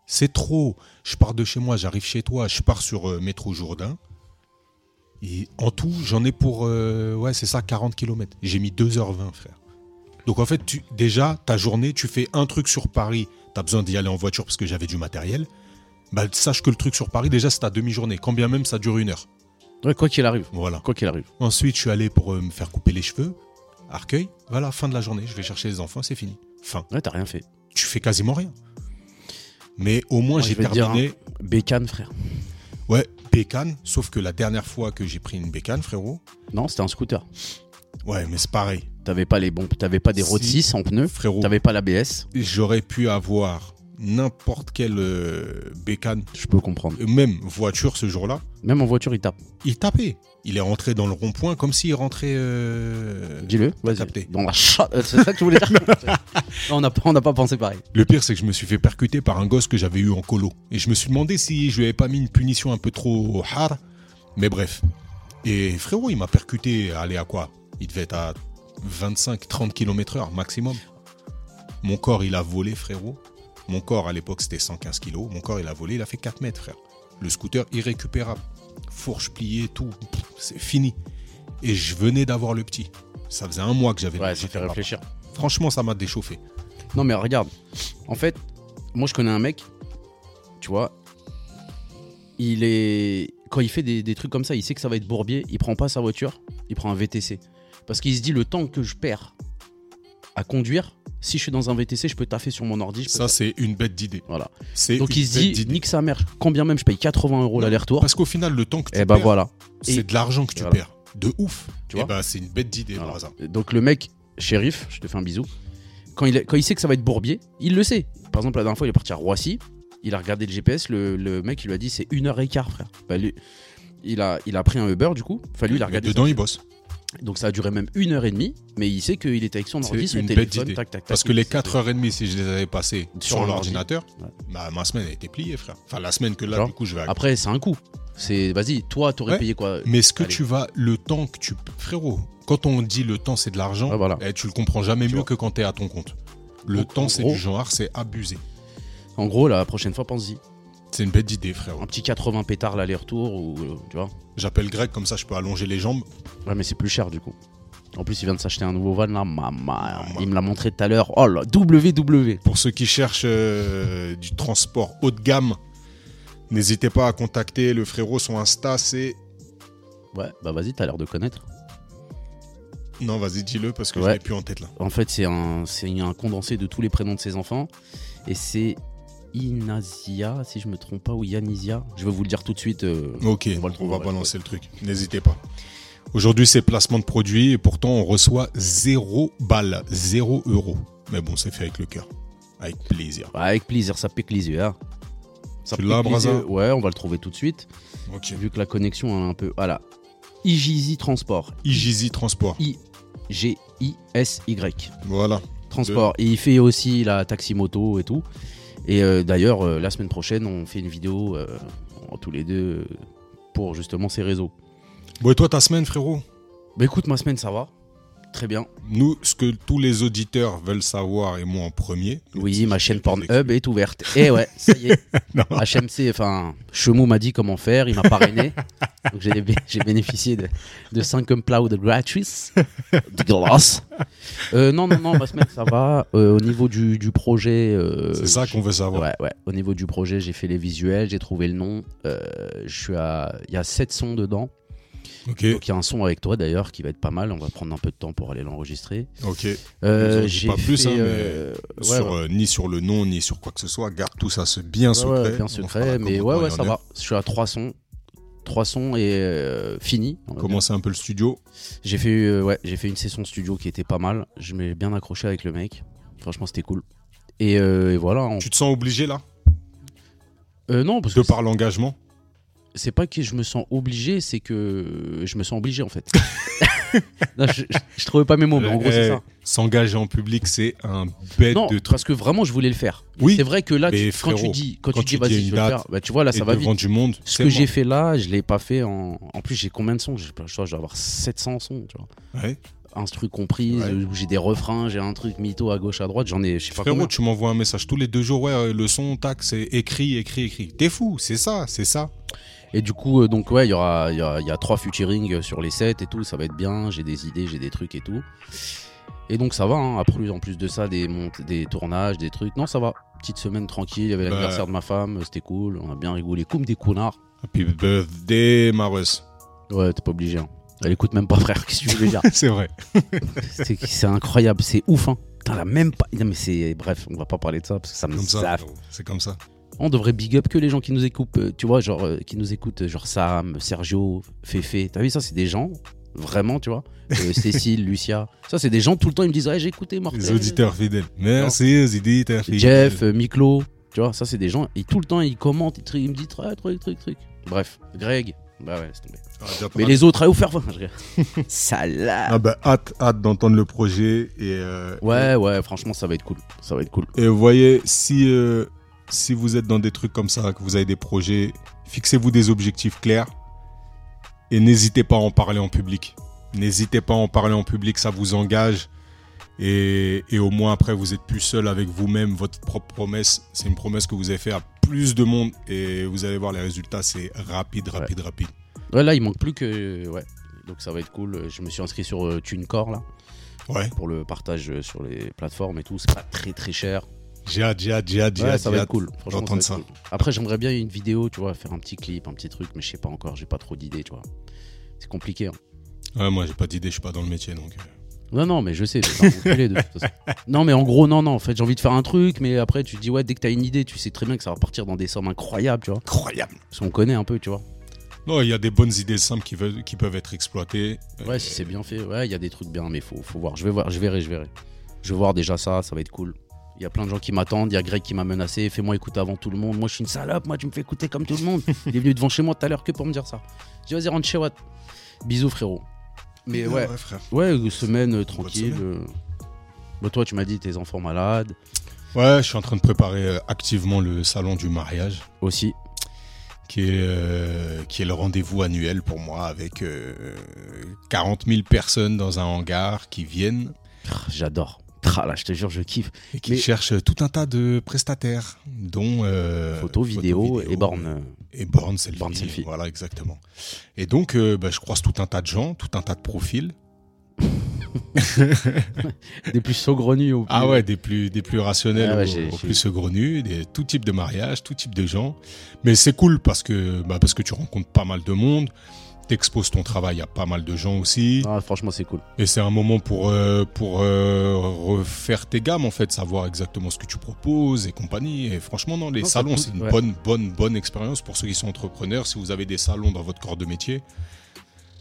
C'est trop. Je pars de chez moi, j'arrive chez toi, je pars sur euh, métro Jourdain. Et en tout, j'en ai pour, euh, ouais, c'est ça, 40 km. J'ai mis 2h20, frère. Donc en fait, tu, déjà, ta journée, tu fais un truc sur Paris. Tu as besoin d'y aller en voiture parce que j'avais du matériel. Bah, sache que le truc sur Paris, déjà, c'est à demi-journée. Quand bien même, ça dure une heure. Ouais, quoi qu'il arrive. Voilà. Quoi qu'il arrive. Ensuite, je suis allé pour euh, me faire couper les cheveux. Arcueil. Voilà, fin de la journée. Je vais chercher les enfants, c'est fini. Fin. Ouais, t'as rien fait. Tu fais quasiment rien. Mais au moins, Moi, j'ai dire, terminé. Bécane, frère. Ouais, bécane. Sauf que la dernière fois que j'ai pris une bécane, frérot. Non, c'était un scooter. Ouais, mais c'est pareil. T'avais pas les bons, t'avais pas des road Si. 6 en pneus, Frérot, t'avais pas l'ABS. j'aurais pu avoir n'importe quelle euh, bécane, Je peux comprendre. même voiture ce jour-là. Même en voiture, il tape. Il tapait. Il est rentré dans le rond-point comme s'il rentrait. euh, Dis-le, vas-y. Dans la chatte. euh, C'est ça que je voulais dire? On n'a pas, on n'a pas pensé pareil. Le pire, c'est que je me suis fait percuter par un gosse que j'avais eu en colo. Et je me suis demandé si je lui avais pas mis une punition un peu trop hard. Mais bref. Et frérot, il m'a percuté, allez, à quoi? Il devait être à 25-30 km heure maximum. Mon corps, il a volé, frérot. Mon corps, à l'époque, c'était 115 kg. Mon corps, il a volé, il a fait 4 mètres, frère. Le scooter, irrécupérable. Fourche pliée, tout. C'est fini. Et je venais d'avoir le petit. Ça faisait un mois que j'avais Ouais, le ça petit, fait réfléchir. Franchement, ça m'a déchauffé. Non, mais regarde. En fait, moi, je connais un mec, tu vois, il est. Quand il fait des, des trucs comme ça, il sait que ça va être bourbier, il prend pas sa voiture, il prend un VTC. Parce qu'il se dit, le temps que je perds à conduire, si je suis dans un VTC, je peux taffer sur mon ordi. Ça, c'est une bête d'idée. Voilà. Donc il se dit, nique sa mère, combien même je paye 80 euros l'aller-retour. Parce qu'au final, le temps que tu Et bah perds, voilà. c'est Et- de l'argent que tu voilà. perds. De ouf. Tu Et vois bah, c'est une bête d'idée, Voilà. Braza. Donc le mec, shérif, je te fais un bisou. Quand il, quand il sait que ça va être bourbier, il le sait. Par exemple, la dernière fois, il est parti à Roissy. Il a regardé le GPS. Le, le mec, il lui a dit c'est une heure et quart, frère. Bah, lui, il, a, il a pris un Uber, du coup. Lui, il a regardé. dedans, il bosse. Donc ça a duré même une heure et demie. Mais il sait qu'il était avec son ordi, son téléphone. Tac, tac, tac. Parce que les sait 4h30, si je les avais passées Sur sur, l'ordi. l'ordinateur, Ouais. bah, ma semaine a été pliée, frère. Enfin, la semaine que là, Genre, du coup, je vais Après, c'est un coup. C'est vas-y, toi, t'aurais Ouais. payé quoi? Mais ce que Allez. tu vas, le temps que tu. Frérot, quand on dit le temps, c'est de l'argent, voilà. eh, tu le comprends jamais Tu mieux vois. que quand t'es à ton compte. Le Donc, temps, c'est du genre, c'est abusé. En gros, la prochaine fois, pense-y. C'est une bête d'idée, frérot. Un petit 80 pétards l'aller-retour ou euh, tu vois. J'appelle Greg, comme ça, je peux allonger les jambes. Ouais, mais c'est plus cher du coup. En plus, il vient de s'acheter un nouveau van là. Maman, Maman. il me l'a montré tout à l'heure. Oh là, WW. Pour ceux qui cherchent euh, du transport haut de gamme, n'hésitez pas à contacter le frérot. Son Insta, c'est. Ouais, bah vas-y, t'as l'air de connaître. Non, vas-y, dis-le parce que je l'ai plus en tête là. En fait, c'est un, c'est un condensé de tous les prénoms de ses enfants. Et c'est Inazia, si je me trompe pas, ou Yanisia. Je vais vous le dire tout de suite. euh, Ok, On va le on va balancer le truc. N'hésitez pas. Aujourd'hui, c'est placement de produits et pourtant, on reçoit zéro balle, zéro euro. Mais bon, c'est fait avec le cœur. Avec plaisir. Avec plaisir, ça pique les yeux. hein. Ça Tu l'as. Ouais, on va le trouver tout de suite. Ok. Vu que la connexion est un peu. Voilà. Igizy Transport. Igizy Transport. I-G-I-S-Y. Voilà. Transport. Et il fait aussi la taxi moto et tout. Et euh, d'ailleurs, euh, la semaine prochaine, on fait une vidéo euh, tous les deux pour justement ces réseaux. Bon, et toi, ta semaine, frérot? Bah écoute, ma semaine, ça va. Très bien. Nous, ce que tous les auditeurs veulent savoir, et moi en premier. Oui, ma chaîne Pornhub. Est ouverte. Et ouais, ça y est. HMC, enfin, Chemou m'a dit comment faire, il m'a parrainé. Donc j'ai bé- j'ai bénéficié de, de 5 uploads gratuits. Dégueulasse. Euh, non, non, non, ma semaine, ça va. Euh, au niveau du, du projet. euh, C'est ça qu'on veut savoir. Ouais, ouais. Au niveau du projet, j'ai fait les visuels, j'ai trouvé le nom. Euh, je suis à. Il y a 7 sons dedans. Ok, Donc il y a un son avec toi d'ailleurs qui va être pas mal. On va prendre un peu de temps pour aller l'enregistrer. ok. Euh, j'ai pas plus, hein, mais euh, ouais, sur, ouais. euh, ni sur le nom, ni sur quoi que ce soit. Garde tout ça bien Ouais, secret. bien secret, mais ouais, ouais, ça va. Je suis à 3 sons. 3 sons et euh, fini. Commencer un peu le studio. J'ai fait, euh, ouais, j'ai fait une session studio qui était pas mal. Je m'ai bien accroché avec le mec. Franchement, c'était cool. Et, et voilà. on- Tu te sens obligé là? Euh, non, parce que De par l'engagement c'est pas que je me sens obligé, c'est que je me sens obligé en fait. Non, je, je, je trouvais pas mes mots, mais en gros, c'est Eh, ça. S'engager en public, c'est un bête Non, de truc. parce que vraiment, je voulais le faire. Oui, C'est vrai que là, quand tu dis, quand quand tu dis, vas-y, je vais le faire, bah, tu vois, là, ça va vite. du monde. Ce que j'ai fait là, je l'ai pas fait en. En plus, j'ai combien de sons? Je je dois avoir 700 sons, tu vois. Ouais. Instru compris, Ouais. où j'ai des refrains, j'ai un truc mytho à gauche, à droite, j'en ai, je sais pas Frérot, combien. tu m'envoies un message tous les deux jours. Ouais, euh, le son, tac, c'est écrit, écrit, écrit. T'es fou, c'est ça, c'est ça. Et du coup, euh, donc ouais, il y aura, il y, a, il y a trois featuring sur les sets et tout, ça va être bien. J'ai des idées, j'ai des trucs et tout. Et donc ça va. Hein, après, en plus de ça, des montes, des tournages, des trucs. Non, ça va. petite semaine tranquille. Il y avait Bah. l'anniversaire de ma femme, c'était cool. On a bien rigolé comme des connards. Happy birthday, Marus. Ouais, t'es pas obligé. hein. Elle écoute même pas, frère. Qu'est-ce que tu veux dire? C'est vrai. C'est incroyable, c'est ouf. Hein. A même pas. Non, mais c'est. Bref, on va pas parler de ça parce que ça me. C'est comme ça. On devrait big up que les gens qui nous écoutent, euh, tu vois, genre, euh, qui nous écoutent, euh, genre Sam, Sergio, Fefe. T'as vu ça, c'est des gens, vraiment, tu vois. Euh, Cécile, Lucia. Ça, c'est des gens, tout le temps, ils me disent, ouais, j'ai écouté Mortel. Les auditeurs fidèles. Merci aux auditeurs fidèles. Jeff, Miklo, tu vois, ça, c'est des gens, et tout le temps, ils commentent, ils, me disent, truc, truc, truc, truc. Bref, Greg. Bah ouais, laisse tomber. Ah, Mais les autres, allez vous faire voir. Salade. Ah bah, hâte, hâte d'entendre le projet. Et, euh, Ouais, ouais, franchement, ça va être cool. Ça va être cool. Et vous voyez, si, euh, si vous êtes dans des trucs comme ça, que vous avez des projets, fixez-vous des objectifs clairs et n'hésitez pas à en parler en public. N'hésitez pas à en parler en public, ça vous engage. Et, et au moins après, vous êtes plus seul avec vous-même, votre propre promesse. C'est une promesse que vous avez fait à plus de monde et vous allez voir les résultats, c'est rapide, rapide, rapide. Ouais, là, il manque plus que. Ouais. Donc, ça va être cool. Je me suis inscrit sur euh, TuneCore, là, Ouais, pour le partage euh, sur les plateformes et tout. C'est pas très, très cher. J'ai hâte, j'ai hâte, j'ai hâte, j'ai Ouais, hâte, ça va être cool. Franchement, ça cool. Après, j'aimerais bien une vidéo, tu vois, faire un petit clip, un petit truc, mais je sais pas encore. J'ai pas trop d'idées, tu vois. C'est compliqué. hein. Ouais, moi, j'ai pas d'idée, je suis pas dans le métier, donc... euh, Non, non, mais je sais, c'est un enculé, de toute façon. Non, mais en gros, non, non. En fait, j'ai envie de faire un truc, mais après, tu te dis, ouais, dès que t'as une idée, tu sais très bien que ça va partir dans des sommes incroyables, tu vois. Incroyable Parce qu'on connaît un peu, tu vois. Non, il y a des bonnes idées simples qui, veulent- qui peuvent être exploitées. Ouais, Euh, si c'est bien fait, ouais, il y a des trucs bien, mais faut, faut voir. Je vais voir, je verrai, je verrai. Je vais voir déjà ça, ça va être cool. Il y a plein de gens qui m'attendent, il y a Greg qui m'a menacé, fais-moi écouter avant tout le monde. Moi, je suis une salope, moi, tu me fais écouter comme tout le monde. Il est venu devant chez moi tout à l'heure que pour me dire ça. J'ai vas-y, rentre chez Watt. Bisous, frérot. Mais ouais, frère. ouais, euh, semaine euh, tranquille. semaine. euh. Bah, toi, tu m'as dit tes enfants malades Ouais, je suis en train de préparer activement le salon du mariage, aussi. qui est, euh, qui est le rendez-vous annuel pour moi avec euh, 40 000 personnes dans un hangar qui viennent Ah, J'adore. Ah, là, je te jure, je kiffe. et qui Mais- cherchent tout un tas de prestataires, dont euh, Photos, vidéos et bornes. Et bornes selfie. Bornes selfie. Voilà, exactement. Et donc, euh, bah, je croise tout un tas de gens, tout un tas de profils. Des plus saugrenus au plus. Ah ouais, des plus, des plus rationnels Ah ouais, au- j'ai- au, j'ai- plus saugrenus, des, tout type de mariage, tout type de gens. Mais c'est cool parce que, bah, parce que tu rencontres pas mal de monde, t'exposes ton travail à pas mal de gens aussi. Ah, franchement, c'est cool. Et c'est un moment pour, euh, pour euh, refaire tes gammes, en fait, savoir exactement ce que tu proposes et compagnie. Et franchement, non, les Non, salons, c'est une ouais. bonne, bonne, bonne expérience pour ceux qui sont entrepreneurs. Si vous avez des salons dans votre corps de métier,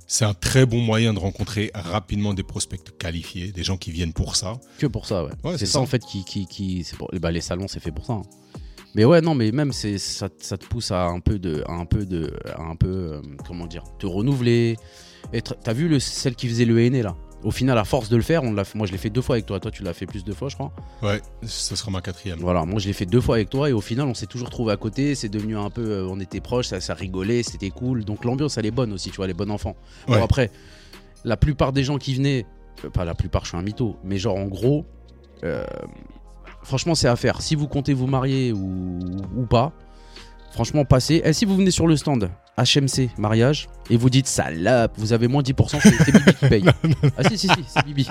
c'est un très bon moyen de rencontrer rapidement des prospects qualifiés, des gens qui viennent pour ça. Que pour ça, ouais. Ouais, c'est c'est ça, ça. en fait qui, qui, qui c'est pour, bah, les salons, c'est fait pour ça. hein. Mais ouais, non, mais même c'est ça, ça te pousse à un peu de, à un peu de, à un peu, euh, comment dire, te renouveler. T'as vu le, celle qui faisait le henné là? Au final, à force de le faire, on l'a, fait- moi je l'ai fait deux fois avec toi. Toi, tu l'as fait plus deux fois, je crois. Ouais, ce sera ma quatrième. Voilà, moi je l'ai fait deux fois avec toi et au final, on s'est toujours trouvé à côté. C'est devenu un peu, euh, on était proches, ça, ça rigolait, c'était cool. Donc l'ambiance, elle est bonne aussi, tu vois, les bons enfants. Bon, Ouais. après, la plupart des gens qui venaient, euh, pas la plupart, je suis un mytho, mais genre en gros, euh, franchement, c'est à faire. Si vous comptez vous marier ou, ou pas, franchement, passez. Et si vous venez sur le stand HMC mariage et vous dites salope, vous avez moins 10%, c'est Bibi qui paye. ah si, si, si, c'est Bibi.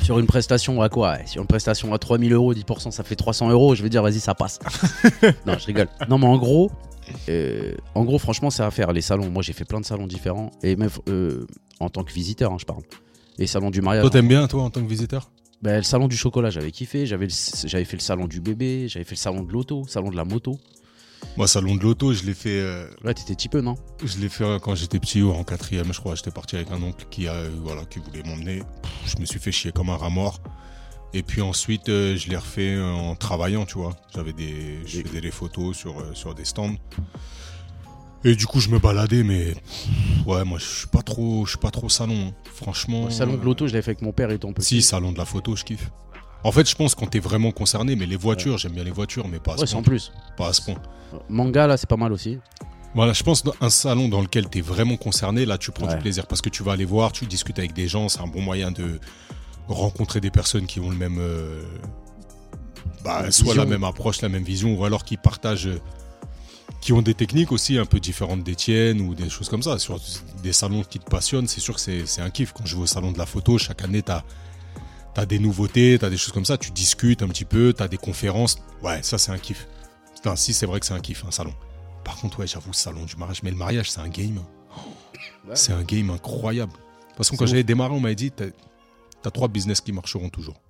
Sur une prestation à quoi Sur une prestation à 3000 euros, 10%, ça fait 300 euros. Je vais dire, vas-y, ça passe. non, je rigole. Non, mais en gros, euh, en gros, franchement, c'est à faire. Les salons, moi, j'ai fait plein de salons différents. Et même euh, en tant que visiteur, hein, je parle. Les salons du mariage. Toi, t'aimes bien, toi, en tant que visiteur? Ben, le salon du chocolat, j'avais kiffé. J'avais fait le salon du bébé. J'avais fait le salon de l'auto, salon de la moto. Moi, salon de l'auto, je l'ai fait, euh, Là, t'étais petit peu, non? je l'ai fait euh, quand j'étais petit, ou en quatrième, je crois. J'étais parti avec un oncle qui, a, euh, voilà, qui voulait m'emmener. Je me suis fait chier comme un rat mort. Et puis ensuite, euh, je l'ai refait en travaillant, tu vois. J'avais des, je Et- faisais des photos sur, sur des stands. Et du coup, je me baladais, mais ouais, moi, je suis pas trop, je suis pas trop salon. hein. Franchement. Le salon de l'auto, je l'avais fait avec mon père étant petit. Si, salon de la photo, je kiffe. En fait, je pense quand t'es vraiment concerné, mais les voitures, j'aime bien les voitures, mais pas à ce Ouais, sans point. plus. Pas à ce point. Manga, là, c'est pas mal aussi. Voilà, je pense un salon dans lequel tu es vraiment concerné, là tu prends Ouais. du plaisir parce que tu vas aller voir, tu discutes avec des gens, c'est un bon moyen de rencontrer des personnes qui ont le même euh, bah, soit la même approche, la même vision ou alors qui partagent euh, qui ont des techniques aussi un peu différentes des tiennes ou des choses comme ça. Sur des salons qui te passionnent, c'est sûr que c'est un kiff. Quand je vais au salon de la photo, chaque année, tu as, des nouveautés, t'as des choses comme ça, tu discutes un petit peu, t'as des conférences. Ouais, ça, c'est un kiff. Non, si, c'est vrai que c'est un kiff, un salon. Par contre, ouais, j'avoue, salon du mariage. Mais le mariage, c'est un game. C'est un game incroyable. Parce que quand j'avais démarré, on m'avait dit t'as as trois business qui marcheront toujours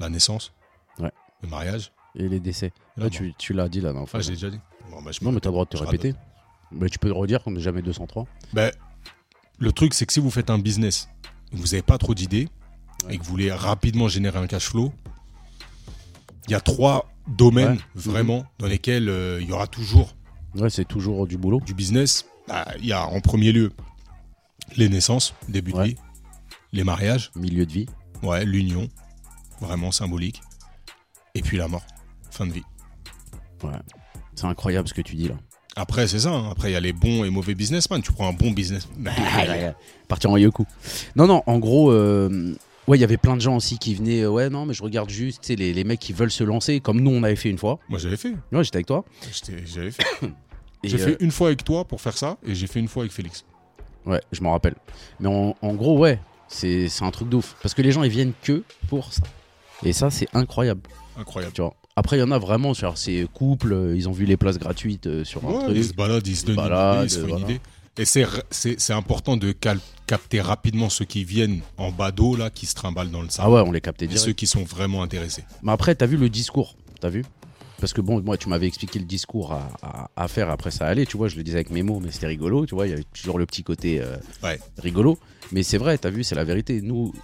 la naissance, Ouais. le mariage. Et les décès. et la Là, tu, tu l'as dit là, non Ah, j'ai déjà dit. Bon, bah, je Non, mais t'as le droit de te répéter. Mais tu peux le redire qu'on n'est jamais 203. Ben, le truc, c'est que si vous faites un business, vous n'avez pas trop d'idées Ouais. et que vous voulez rapidement générer un cash flow, il y a trois domaines Ouais. vraiment dans lesquels euh, il y aura toujours Ouais, c'est toujours du boulot. du business. Bah, Il y a en premier lieu les naissances, début de vie, les mariages, Milieu de vie. ouais, l'union, vraiment symbolique, et puis la mort, fin de vie. Ouais. C'est incroyable ce que tu dis là. Après, c'est ça. hein. Après, il y a les bons et mauvais businessmen. Tu prends un bon business. Partir en yoku. Non, non, en gros, euh, ouais, il y avait plein de gens aussi qui venaient. euh, ouais, non, mais je regarde juste, les, les mecs qui veulent se lancer, comme nous on avait fait une fois. Moi, j'avais fait. Ouais, j'étais avec toi. J'avais fait. J'ai euh, fait une fois avec toi pour faire ça, et j'ai fait une fois avec Félix. Ouais, je m'en rappelle. Mais en, en gros, ouais, c'est c'est un truc de ouf. Parce que les gens, ils viennent que pour ça. Et ça, c'est incroyable, Incroyable. tu vois. Après, il y en a vraiment sur ces couples, euh, ils ont vu les places gratuites euh, sur un Ouais, truc. ils se baladent, ils se donnent une baladent, idée, voilà. une idée. Et c'est c'est c'est important de cal- capter rapidement ceux qui viennent en bas d'eau, là, qui se trimballent dans le Ah sable. ouais, on les captait et direct. ceux qui sont vraiment intéressés. Mais après, t'as vu le discours, t'as vu? Parce que bon, moi, tu m'avais expliqué le discours à, à- à faire, après ça allait, tu vois, je le disais avec mes mots, mais c'était rigolo, tu vois, il y avait toujours le petit côté euh, Ouais. rigolo. Mais c'est vrai, t'as vu, c'est la vérité. Nous,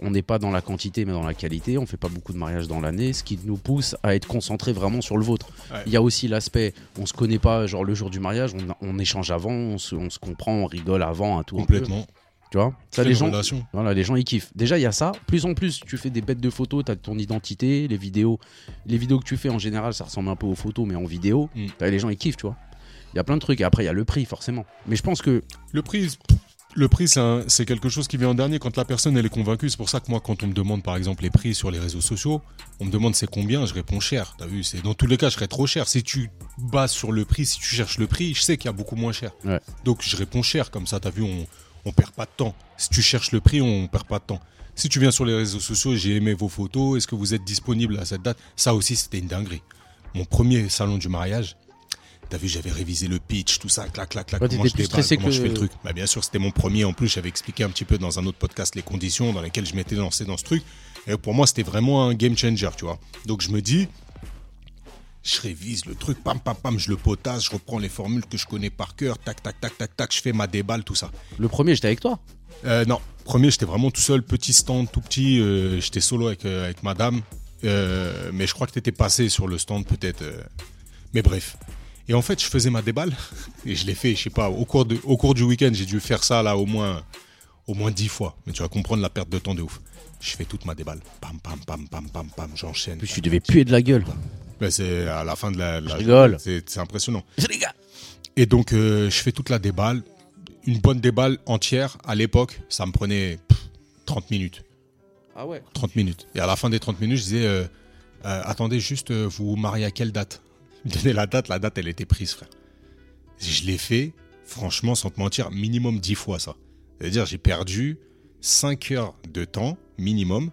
on n'est pas dans la quantité, mais dans la qualité, on fait pas beaucoup de mariages dans l'année, ce qui nous pousse à être concentré vraiment sur le vôtre. Ouais. Il y a aussi l'aspect, on se connaît pas, genre le jour du mariage, on, on échange avant, on se, on se comprend, on rigole avant, un tout. un peu, Complètement. tu vois? Ça, les gens, relation. voilà, les gens ils kiffent. Déjà, il y a ça. Plus en plus, tu fais des bêtes de photos, tu as ton identité, les vidéos. Les vidéos que tu fais en général, ça ressemble un peu aux photos, mais en vidéo. Mm. Les gens ils kiffent, tu vois. Il y a plein de trucs. Après, il y a le prix, forcément. Mais je pense que. Le prix, le prix c'est quelque chose qui vient en dernier quand la personne elle est convaincue. C'est pour ça que moi, quand on me demande par exemple les prix sur les réseaux sociaux, on me demande c'est combien, je réponds cher. T'as vu, c'est dans tous les cas, je serais trop cher. Si tu bases sur le prix, si tu cherches le prix, je sais qu'il y a beaucoup moins cher. Ouais. Donc je réponds cher comme ça. T'as vu, on on perd pas de temps. Si tu cherches le prix, on perd pas de temps. Si tu viens sur les réseaux sociaux, j'ai aimé vos photos. Est-ce que vous êtes disponible à cette date? Ça aussi, c'était une dinguerie. Mon premier salon du mariage. T'as vu, j'avais révisé le pitch, tout ça, clac, clac, clac. Ouais, comment je déballe, comment je fais le truc. Bah, bien sûr, c'était mon premier. En plus, j'avais expliqué un petit peu dans un autre podcast les conditions dans lesquelles je m'étais lancé dans ce truc. Et pour moi, c'était vraiment un game changer, tu vois. Donc, je me dis, je révise le truc, pam, pam, pam, je le potasse, je reprends les formules que je connais par cœur, tac, tac, tac, tac, tac, je fais ma déballe, tout ça. Le premier, j'étais avec toi. Euh, non, premier, j'étais vraiment tout seul, petit stand, tout petit. euh, j'étais solo avec, euh, avec madame. Mais je crois que t'étais passé sur le stand, peut-être. Mais bref. Et en fait, je faisais ma déballe. Et je l'ai fait, je sais pas, au cours, de, au cours du week-end, j'ai dû faire ça là au moins, au moins dix fois. Mais tu vas comprendre la perte de temps de ouf. Je fais toute ma déballe. Pam, pam, pam, pam, pam, pam, j'enchaîne. Tu devais puer de la gueule. Ben, c'est à la fin de la. la- Je rigole. C'est impressionnant. Les gars. Et donc, euh, je fais toute la déballe. Une bonne déballe entière, à l'époque, ça me prenait pff, 30 minutes. Ah ouais. 30 minutes. Et à la fin des 30 minutes, je disais, euh, euh, attendez, juste, euh, vous vous mariez à quelle date? me donnait la date, la date, elle était prise, frère. Je l'ai fait, franchement, sans te mentir, minimum 10 fois ça. C'est-à-dire, j'ai perdu 5 heures de temps, minimum,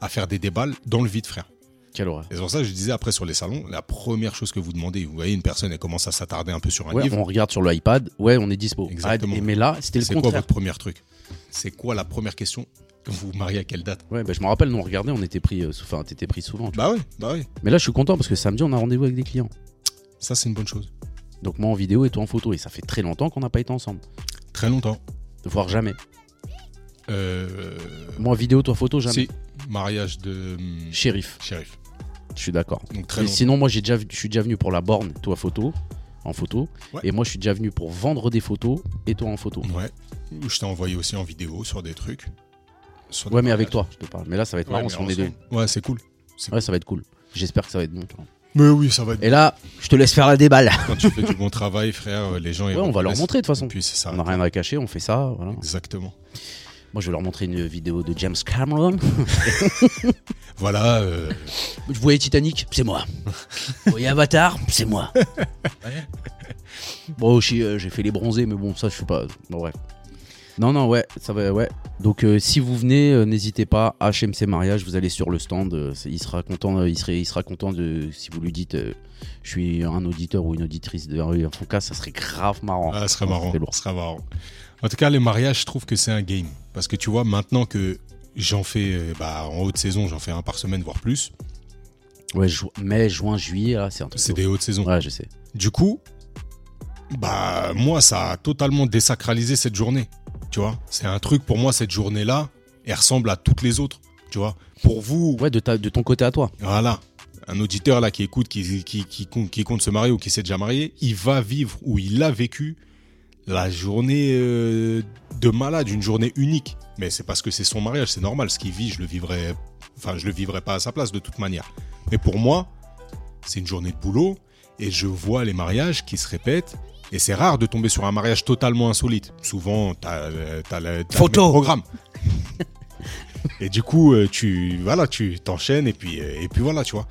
à faire des déballes dans le vide, frère. Quelle horreur. Et c'est pour ça que je disais après sur les salons, la première chose que vous demandez, vous voyez une personne, elle commence à s'attarder un peu sur un Ouais, livre. on regarde sur l'iPad. Ouais, on est dispo. Exactement. Ah, mais là, c'était le C'est quoi contraire. votre premier truc? C'est quoi la première question Vous vous mariez à quelle date Ouais, bah, je me rappelle, nous on regardait, on était pris. euh, sou- Enfin, t'étais pris souvent. tu vois. Bah oui, bah oui. Mais là, je suis content parce que samedi, on a rendez-vous avec des clients. Ça, c'est une bonne chose. Donc moi en vidéo et toi en photo. Et ça fait très longtemps qu'on n'a pas été ensemble. Très longtemps. Voire jamais. Euh, Moi vidéo, toi photo, jamais. si, mariage de hum, Shérif, shérif. je suis d'accord. Donc très Mais longtemps. sinon, moi j'ai déjà, je suis déjà venu pour la borne, toi photo, en photo. Ouais. Et moi je suis déjà venu pour vendre des photos et toi en photo. Ouais. Ou je t'ai envoyé aussi en vidéo sur des trucs. Ouais, mais avec toi, je te parle. Mais là, ça va être Ouais, marrant si on est deux. Ouais, c'est cool. Ouais, ça va être cool. J'espère que ça va être bon. tu vois. Mais oui, ça va être Et là, je te laisse faire la déballe. Quand tu fais du bon travail, frère, euh, les gens. ils Ouais, on va leur montrer de toute façon. Puis c'est ça. On n'a rien à cacher, on fait ça. Voilà. Exactement. Moi, je vais leur montrer une vidéo de James Cameron. Voilà. euh, Vous voyez Titanic? C'est moi. Vous voyez Avatar? C'est moi. Bon, aussi, euh, j'ai fait les bronzés, mais bon, ça, je suis pas. Bon, bref. Non, non, ouais, ça va, ouais. Donc, euh, si vous venez, euh, n'hésitez pas. HMC Mariage, vous allez sur le stand. euh, il sera content. il, serait, il sera content de si vous lui dites, je suis un auditeur ou une auditrice de Rue Fonca, ça serait grave marrant. Ah, ce serait marrant. C'est lourd. Ce serait marrant. En tout cas, les mariages, je trouve que c'est un game. Parce que tu vois, maintenant que j'en fais, bah, en haute saison, j'en fais un par semaine, voire plus. Ouais, ju- mai, juin, juillet, là, c'est un truc. C'est de des hautes saisons. Ouais, je sais. Du coup, bah, moi, ça a totalement désacralisé cette journée. Tu vois, c'est un truc pour moi, cette journée-là, elle ressemble à toutes les autres. Tu vois, pour vous, Ouais, de, ta, de ton côté à toi. Voilà. Un auditeur là qui écoute, qui, qui, qui, compte- qui compte se marier ou qui s'est déjà marié, il va vivre ou il a vécu la journée euh, de malade, une journée unique. Mais c'est parce que c'est son mariage, c'est normal. Ce qu'il vit, je le vivrai, enfin, je le vivrai pas à sa place de toute manière. Mais pour moi, c'est une journée de boulot et je vois les mariages qui se répètent. Et c'est rare de tomber sur un mariage totalement insolite. Souvent, t'as, euh, t'as le, programme. et du coup, euh, tu, voilà, tu t'enchaînes et puis, euh, et puis voilà, tu vois.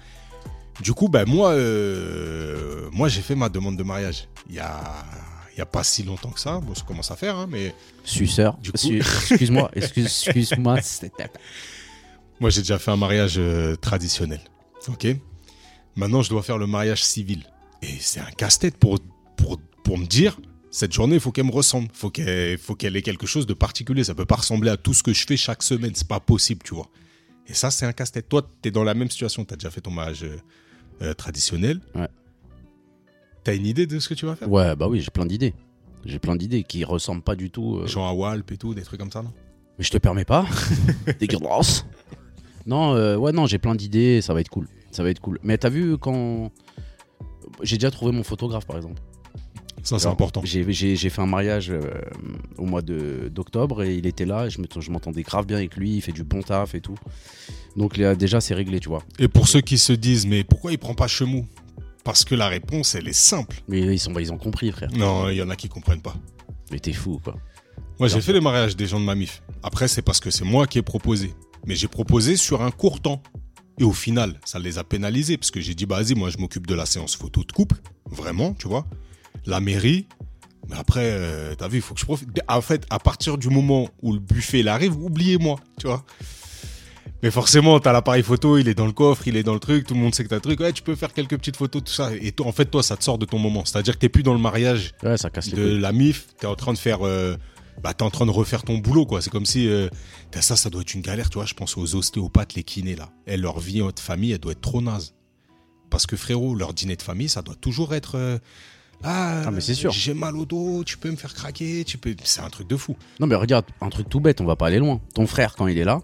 Du coup, ben moi, euh, moi j'ai fait ma demande de mariage. Il y a, il y a pas si longtemps que ça. Bon, ça commence à faire, hein, mais Suceur. Du coup- Su- Excuse-moi, excuse, excuse-moi. c'était- moi j'ai déjà fait un mariage euh, traditionnel. Ok? Maintenant, je dois faire le mariage civil. Et c'est un casse-tête pour, pour, pour me dire, cette journée, il faut qu'elle me ressemble. Il faut qu'elle faut qu'elle ait quelque chose de particulier. Ça peut pas ressembler à tout ce que je fais chaque semaine. C'est pas possible, tu vois. Et ça, c'est un casse-tête. Toi, tu es dans la même situation. Tu as déjà fait ton mariage euh, euh, traditionnel. Ouais. T'as une idée de ce que tu vas faire? Ouais, bah oui, j'ai plein d'idées. J'ai plein d'idées qui ressemblent pas du tout. euh, Genre à Walp et tout, des trucs comme ça, non? Mais je te permets pas. Dégueulasse. Non, euh, ouais, non, j'ai plein d'idées. Ça va être cool. Ça va être cool. Mais t'as vu quand. J'ai déjà trouvé mon photographe, par exemple. Ça, c'est important. J'ai fait un mariage euh, au mois d'octobre et il était là. Et je me- je m'entendais grave bien avec lui. Il fait du bon taf et tout. Donc là, déjà, c'est réglé, tu vois. Et pour ceux qui se disent, mais pourquoi il prend pas Chemou? Parce que la réponse, elle est simple. Mais ils, sont, bah, ils ont compris, frère. Non, il y en a qui comprennent pas. Mais t'es fou, quoi. Moi, j'ai fait les mariages des gens de ma MIF. Après, c'est parce que c'est moi qui ai proposé. Mais j'ai proposé sur un court temps. Et au final, ça les a pénalisés. Parce que j'ai dit, bah, vas-y, moi, je m'occupe de la séance photo de couple. Vraiment, tu vois. La mairie. Mais après, euh, t'as vu, il faut que je profite. En fait, à partir du moment où le buffet il arrive, oubliez-moi, tu vois. Mais forcément, t'as l'appareil photo, il est dans le coffre, il est dans le truc, tout le monde sait que t'as le truc. Ouais, tu peux faire quelques petites photos, tout ça. Et toi, en fait, toi, ça te sort de ton moment. C'est-à-dire que t'es plus dans le mariage Ouais, ça casse de la MIF, t'es en train de faire, euh, bah t'es en train de refaire ton boulot quoi. C'est comme si euh, t'as ça, ça doit être une galère, tu vois. Je pense aux ostéopathes, les kinés là. Et leur vie de famille, elle doit être trop naze. Parce que frérot, leur dîner de famille, ça doit toujours être. euh, ah, Ah, mais c'est sûr. J'ai mal au dos, tu peux me faire craquer, tu peux. C'est un truc de fou. Non, mais regarde, un truc tout bête, on va pas aller loin. Ton frère, quand il est là,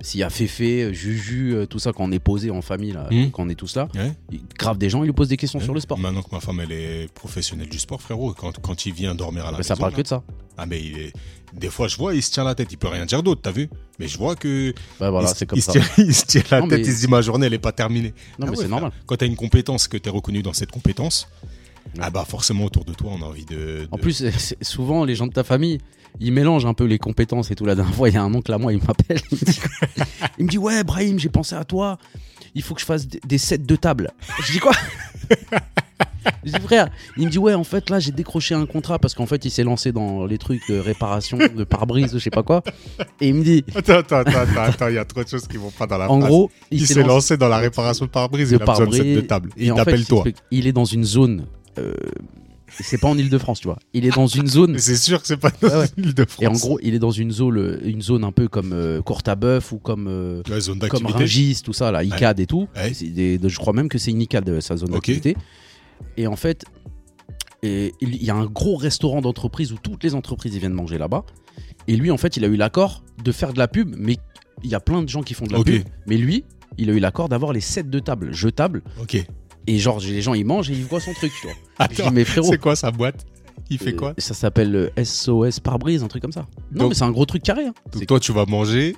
s'il y a Féfé, Juju, euh, tout ça, quand on est posé en famille, là, Mhm. quand on est tous là, Ouais. il grave des gens, il lui pose des questions sur le sport. Maintenant que ma femme elle est professionnelle du sport, frérot, quand, quand il vient dormir à la Mais ça maison, parle là, que de ça. ah mais il est- des fois je vois il se tient la tête, il peut rien dire d'autre, t'as vu? Mais je vois que Bah voilà, il, se- c'est comme il ça. Se tient, il se tient la Non, tête, mais- il se dit ma journée elle est pas terminée. Non, Ah mais ouais, c'est normal. Quand tu as une compétence, que tu es reconnu dans cette compétence. Ah bah forcément autour de toi, on a envie de. En plus, souvent, les gens de ta famille, ils mélangent un peu les compétences et tout. La dernière fois, il y a un oncle à moi, il m'appelle. Il, me dit- il me dit Ouais, Brahim, j'ai pensé à toi. Il faut que je fasse des sets de table. Je dis quoi? Je dis frère, il me dit ouais en fait là j'ai décroché un contrat parce qu'en fait il s'est lancé dans les trucs de réparation de pare-brise je sais pas quoi et il me dit Attends, attends, attends, il y a trop de choses qui vont pas dans la en phrase. gros il, s'est lancé dans la réparation de pare-brise, il a besoin de set de table. Et Et il t'appelle toi. Il est dans une zone. Euh, c'est pas en Ile-de-France, tu vois. Il est dans une zone. Mais c'est sûr que c'est pas dans Ouais, ouais. l'île de France. Et en gros, il est dans une zone, une zone un peu comme euh, Courtabœuf ou comme, euh, zone comme. Rungis, tout ça, là, ICAD et tout. Ouais. C'est des- de- je crois même que c'est une ICAD, euh, sa zone Ok. d'activité. Et en fait, et il y a un gros restaurant d'entreprise où toutes les entreprises ils viennent manger là-bas. Et lui, en fait, il a eu l'accord de faire de la pub, mais il y a plein de gens qui font de la pub. Mais lui, il a eu l'accord d'avoir les sets de table, jetables. Ok. Et genre, les gens, ils mangent et ils voient son truc, tu vois. Attends, mais frérot, c'est quoi sa boîte Il fait euh, quoi Ça s'appelle euh, SOS pare-brise, un truc comme ça. Non, Donc- mais c'est un gros truc carré. hein. Donc toi, tu vas manger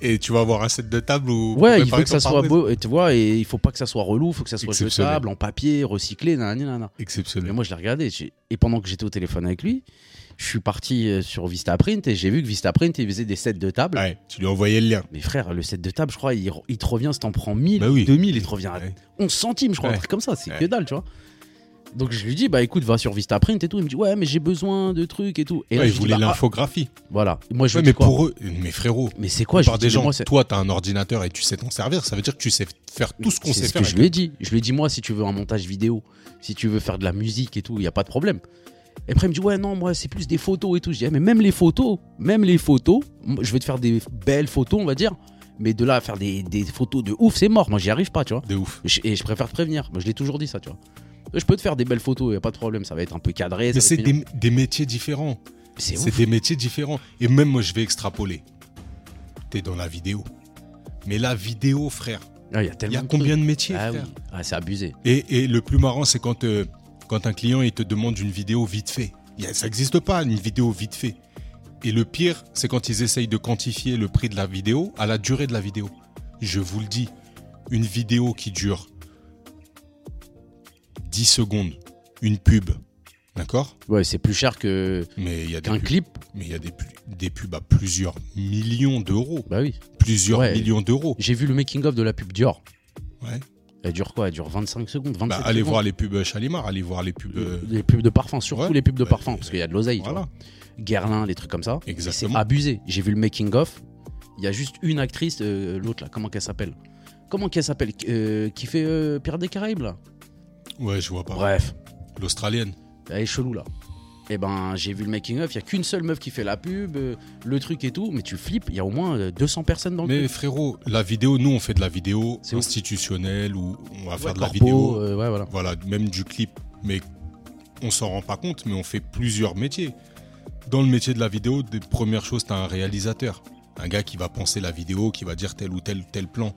et tu vas avoir un set de table ou Ouais, il faut que ça soit beau, et tu vois, et il faut pas que ça soit relou, il faut que ça soit jetable, en papier, recyclé, nanana, Exceptionnel. moi, je l'ai regardé, et pendant que j'étais au téléphone avec lui, je suis parti euh, sur Vistaprint et j'ai vu que Vistaprint, il faisait des sets de table. Ouais, tu lui as envoyé le lien. Mais frère, le set de table, je crois, il, il te revient, si t'en prends 1000, Bah oui. 2000, il te revient à Ouais. 11 centimes, je crois, un truc comme ça, c'est que dalle, tu vois. Donc je lui dis, bah écoute, va sur Vistaprint et tout. Il me dit, ouais, mais j'ai besoin de trucs et tout. Et là, Ouais, je ils dis, voulaient bah, ah, l'infographie. voilà. Moi, je Ouais, lui mais quoi pour eux, mais frérot, Mais c'est quoi Je des gens. moi, Toi, t'as un ordinateur et tu sais t'en servir. Ça veut dire que tu sais faire tout ce qu'on C'est sait ce faire. que je lui ai dit. Je lui ai dit, moi, si tu veux un montage vidéo, si tu veux faire de la musique et tout, il n'y a pas de problème. Et après, il me dit, ouais, non, moi, c'est plus des photos et tout. Je dis, ah, mais même les photos, même les photos, je vais te faire des belles photos, on va dire. Mais de là à faire des, des photos de ouf, c'est mort. Moi, j'y arrive pas, tu vois. De ouf. Je- Et je préfère te prévenir. Moi, je l'ai toujours dit, ça, tu vois. Je peux te faire des belles photos, il n'y a pas de problème. Ça va être un peu cadré. Mais c'est des, des métiers différents. C'est des métiers différents. Et même moi, je vais extrapoler. T'es dans la vidéo. Mais la vidéo, frère, Ah, Il y a il tellement y a combien de métiers, Ah oui, frère ah, c'est abusé. et, et le plus marrant, c'est quand, euh, quand un client il te demande une vidéo vite fait. Ça n'existe pas, une vidéo vite fait. Et le pire, c'est quand ils essayent de quantifier le prix de la vidéo à la durée de la vidéo. Je vous le dis, une vidéo qui dure 10 secondes, une pub, d'accord? Ouais, c'est plus cher que Mais il y a des qu'un clip. mais il y a des, des pubs à plusieurs millions d'euros. Bah oui. Plusieurs Ouais. millions d'euros. J'ai vu le making of de la pub Dior. Ouais. Elle dure quoi? Elle dure 25 secondes, 27 Bah, allez secondes. voir les pubs Chalimar, allez voir les pubs. euh, les pubs de parfum, surtout ouais. les pubs de Bah, parfum, euh, parce qu'il y a de l'oseille. tu voilà. vois. Guerlain, les trucs comme ça. Et C'est Exactement. abusé. J'ai vu le making of. Il y a juste une actrice, euh, l'autre là, comment qu'elle s'appelle? Comment qu'elle s'appelle? Euh, Qui fait euh, Pirates des Caraïbes là? Ouais, je vois pas. Bref, L'Australienne. elle est chelou là. Et ben j'ai vu le making of, il y a qu'une seule meuf qui fait la pub, euh, le truc et tout, mais tu flippes, il y a au moins euh, 200 personnes dans le Mais truc. frérot, la vidéo, nous on fait de la vidéo institutionnelle ou on va faire de la vidéo, euh, ouais, voilà. voilà, même du clip. Mais on s'en rend pas compte, mais on fait plusieurs métiers. Dans le métier de la vidéo, des premières choses, t'as un réalisateur, un gars qui va penser la vidéo, qui va dire tel ou tel tel plan.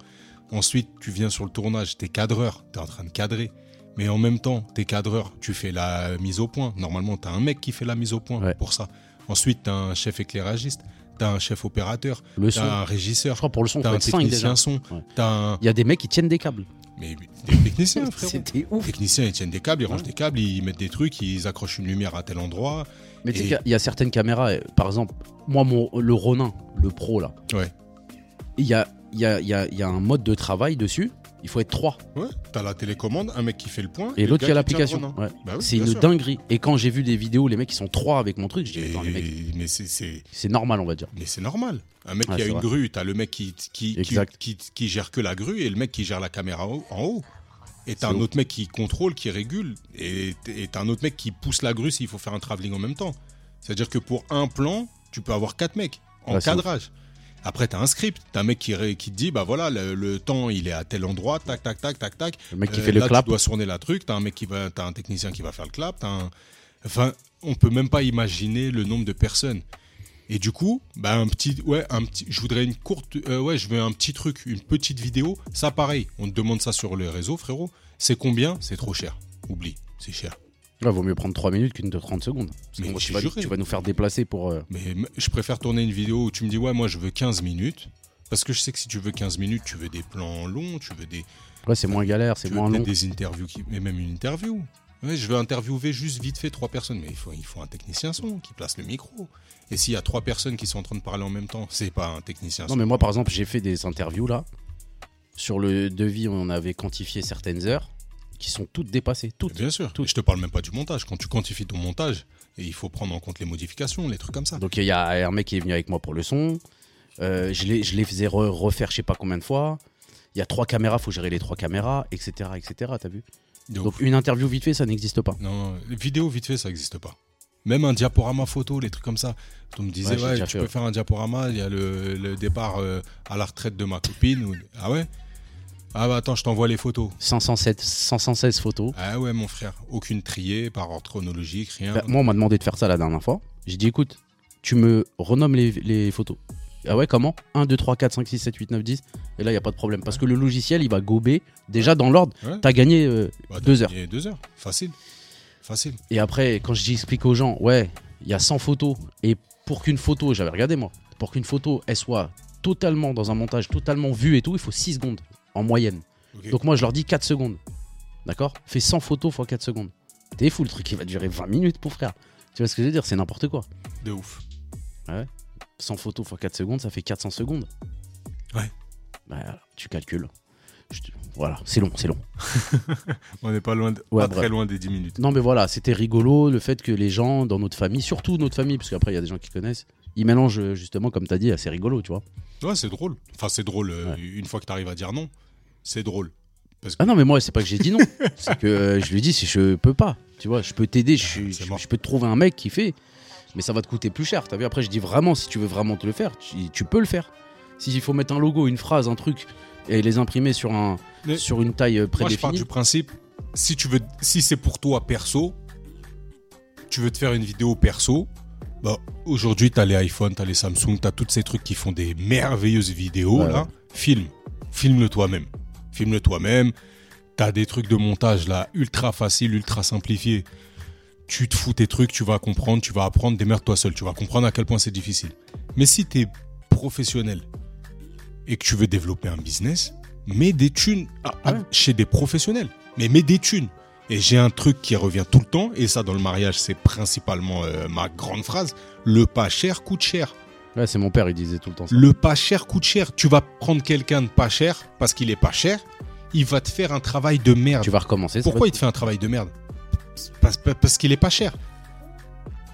Ensuite, tu viens sur le tournage, t'es cadreur, t'es en train de cadrer. Mais en même temps, t'es cadreur, tu fais la mise au point. Normalement, t'as un mec qui fait la mise au point Ouais. pour ça. Ensuite, t'as un chef éclairagiste, t'as un chef opérateur, t'as un Je régisseur, crois pour le son, T'as un 5 déjà. technicien son, Ouais. un. Il y a des mecs qui tiennent des câbles. Mais des techniciens, frérot. C'était ouf. Les techniciens, ils tiennent des câbles, ils rangent des câbles, ils mettent des trucs, ils accrochent une lumière à tel endroit. Mais tu sais Et- qu'il y a- il y, a certaines caméras, par exemple, moi, mon, le Ronin, le pro là, Ouais. il y a, y, a, y, a, il y a un mode de travail dessus, il faut être trois. Ouais, t'as la télécommande, un mec qui fait le point. Et l'autre qui a l'application. Ouais. Bah oui, c'est une sûr. dinguerie. Et quand j'ai vu des vidéos, les mecs ils sont trois avec mon truc, Et- attends, les mecs, Mais c'est- normal, on va dire. mais c'est normal. Un mec qui a une vrai. grue, t'as le mec qui, qui, qui, gère que la grue et le mec qui gère la caméra en haut. Et t'as un autre mec qui contrôle, qui régule. Et t'as un autre mec qui pousse la grue s'il faut faire un travelling en même temps. C'est-à-dire que pour un plan, tu peux avoir quatre mecs en cadrage. Après, t'as un script. T'as un mec qui, qui te dit, bah voilà, le, le temps, il est à tel endroit, tac, tac, tac, tac, tac. Le mec qui Euh, fait le là, clap. Tu dois tourner la truc. T'as un mec qui va, t'as un technicien qui va faire le clap. T'as un, enfin, on peut même pas imaginer le nombre de personnes. Et du coup, bah un petit, ouais, un petit, je voudrais une courte, euh, ouais, je veux un petit truc, une petite vidéo. Ça, pareil, on te demande ça sur le réseau, frérot. C'est combien? C'est trop cher. Oublie, c'est cher. Là, vaut mieux prendre 3 minutes qu'une de 30 secondes. Parce Mais que tu, vas, jure. tu vas nous faire déplacer pour. euh, Mais je préfère tourner une vidéo où tu me dis, ouais, moi, je veux 15 minutes. Parce que je sais que si tu veux 15 minutes, tu veux des plans longs, tu veux des, Ouais, c'est moins galère, c'est tu veux moins long. des interviews, qui, mais même une interview. Ouais, je veux interviewer juste vite fait trois personnes, mais il faut, il faut un technicien son qui place le micro. Et s'il y a trois personnes qui sont en train de parler en même temps, c'est pas un technicien Non, son. mais moi, par exemple, j'ai fait des interviews là. Sur le devis, on avait quantifié certaines heures qui sont toutes dépassées. Toutes. Bien sûr. Tout. Et je te parle même pas du montage. Quand tu quantifies ton montage, et il faut prendre en compte les modifications, les trucs comme ça. Donc il y a un mec qui est venu avec moi pour le son. Euh, je, les, je les faisais re- refaire je sais pas combien de fois. Il y a trois caméras, faut gérer les trois caméras, etc. etc. T'as vu? De Donc ouf. une interview vite fait, ça n'existe pas. Non, les vidéos vite fait, ça n'existe pas. Même un diaporama photo, les trucs comme ça. On me disait, Ouais, ouais, tu peux ouais. faire un diaporama, il y a le, le départ euh, à la retraite de ma copine. Ah ouais? Ah bah attends, je t'envoie les photos. 507, 516 photos. Ah ouais, mon frère. Aucune triée par ordre chronologique, rien. Bah, moi, on m'a demandé de faire ça la dernière fois. J'ai dit, écoute, tu me renommes les, les photos. Ah ouais, comment? 1, 2, 3, 4, 5, 6, 7, 8, 9, 10. Et là, il n'y a pas de problème. Parce que le logiciel, il va gober. Déjà, dans l'ordre, Ouais. t'as gagné euh, Bah, deux heures. Deux heures. Facile. Facile. Et après, quand j'explique aux gens, ouais, il y a 100 photos. Et pour qu'une photo, j'avais regardé moi, pour qu'une photo, elle soit totalement dans un montage, totalement vue et tout, il faut 6 secondes en moyenne. Donc moi, je leur dis 4 secondes. D'accord? Fais 100 photos fois 4 secondes. T'es fou, le truc, il va durer 20 minutes, pour frère. Tu vois ce que je veux dire? C'est n'importe quoi. De ouf. 100 photos fois 4 secondes, ça fait 400 secondes. Ouais. Bah, tu calcules. Je te- Voilà, c'est long, c'est long. On n'est pas loin, de- Ouais, pas bref. très loin des 10 minutes. Non, mais voilà, c'était rigolo le fait que les gens dans notre famille, surtout notre famille, parce qu'après il y a des gens qui connaissent, ils mélangent euh, justement, comme tu as dit, assez rigolo, tu vois. Ouais, c'est drôle. Enfin, c'est drôle. euh, Ouais. Une fois que tu arrives à dire non, c'est drôle. Parce que Ah non, mais moi, c'est pas que j'ai dit non. c'est que euh, je lui dis si je peux pas. Tu vois, je peux t'aider, je, c'est je- peux te trouver un mec qui fait, mais ça va te coûter plus cher. T'as vu Après, je dis vraiment, si tu veux vraiment te le faire, tu, tu peux le faire. S'il faut mettre un logo, une phrase, un truc, et les imprimer sur, un, Mais- sur une taille euh, moi, je pars prédéfinie. du principe, si tu veux, si c'est pour toi perso, tu veux te faire une vidéo perso, bah, aujourd'hui, tu as les iPhones, tu as les Samsung, tu as tous ces trucs qui font des merveilleuses vidéos, Ouais, là. Filme. Filme-le toi-même. Filme-le toi-même. Tu as des trucs de montage, là, ultra facile, ultra simplifié. Tu te fous tes trucs, tu vas comprendre, tu vas apprendre, démerde-toi seul. Tu vas comprendre à quel point c'est difficile. Mais si tu es professionnel et que tu veux développer un business, mets des thunes à- à- Ouais. chez des professionnels. Mais mets des thunes. Et j'ai un truc qui revient tout le temps, et ça dans le mariage, c'est principalement euh, ma grande phrase. Le pas cher coûte cher. Ouais, c'est mon père, il disait tout le temps ça. Le pas cher coûte cher. Tu vas prendre quelqu'un de pas cher parce qu'il est pas cher, il va te faire un travail de merde. Tu vas recommencer. Pourquoi il te fait un travail de merde? Parce, qu'il est pas cher.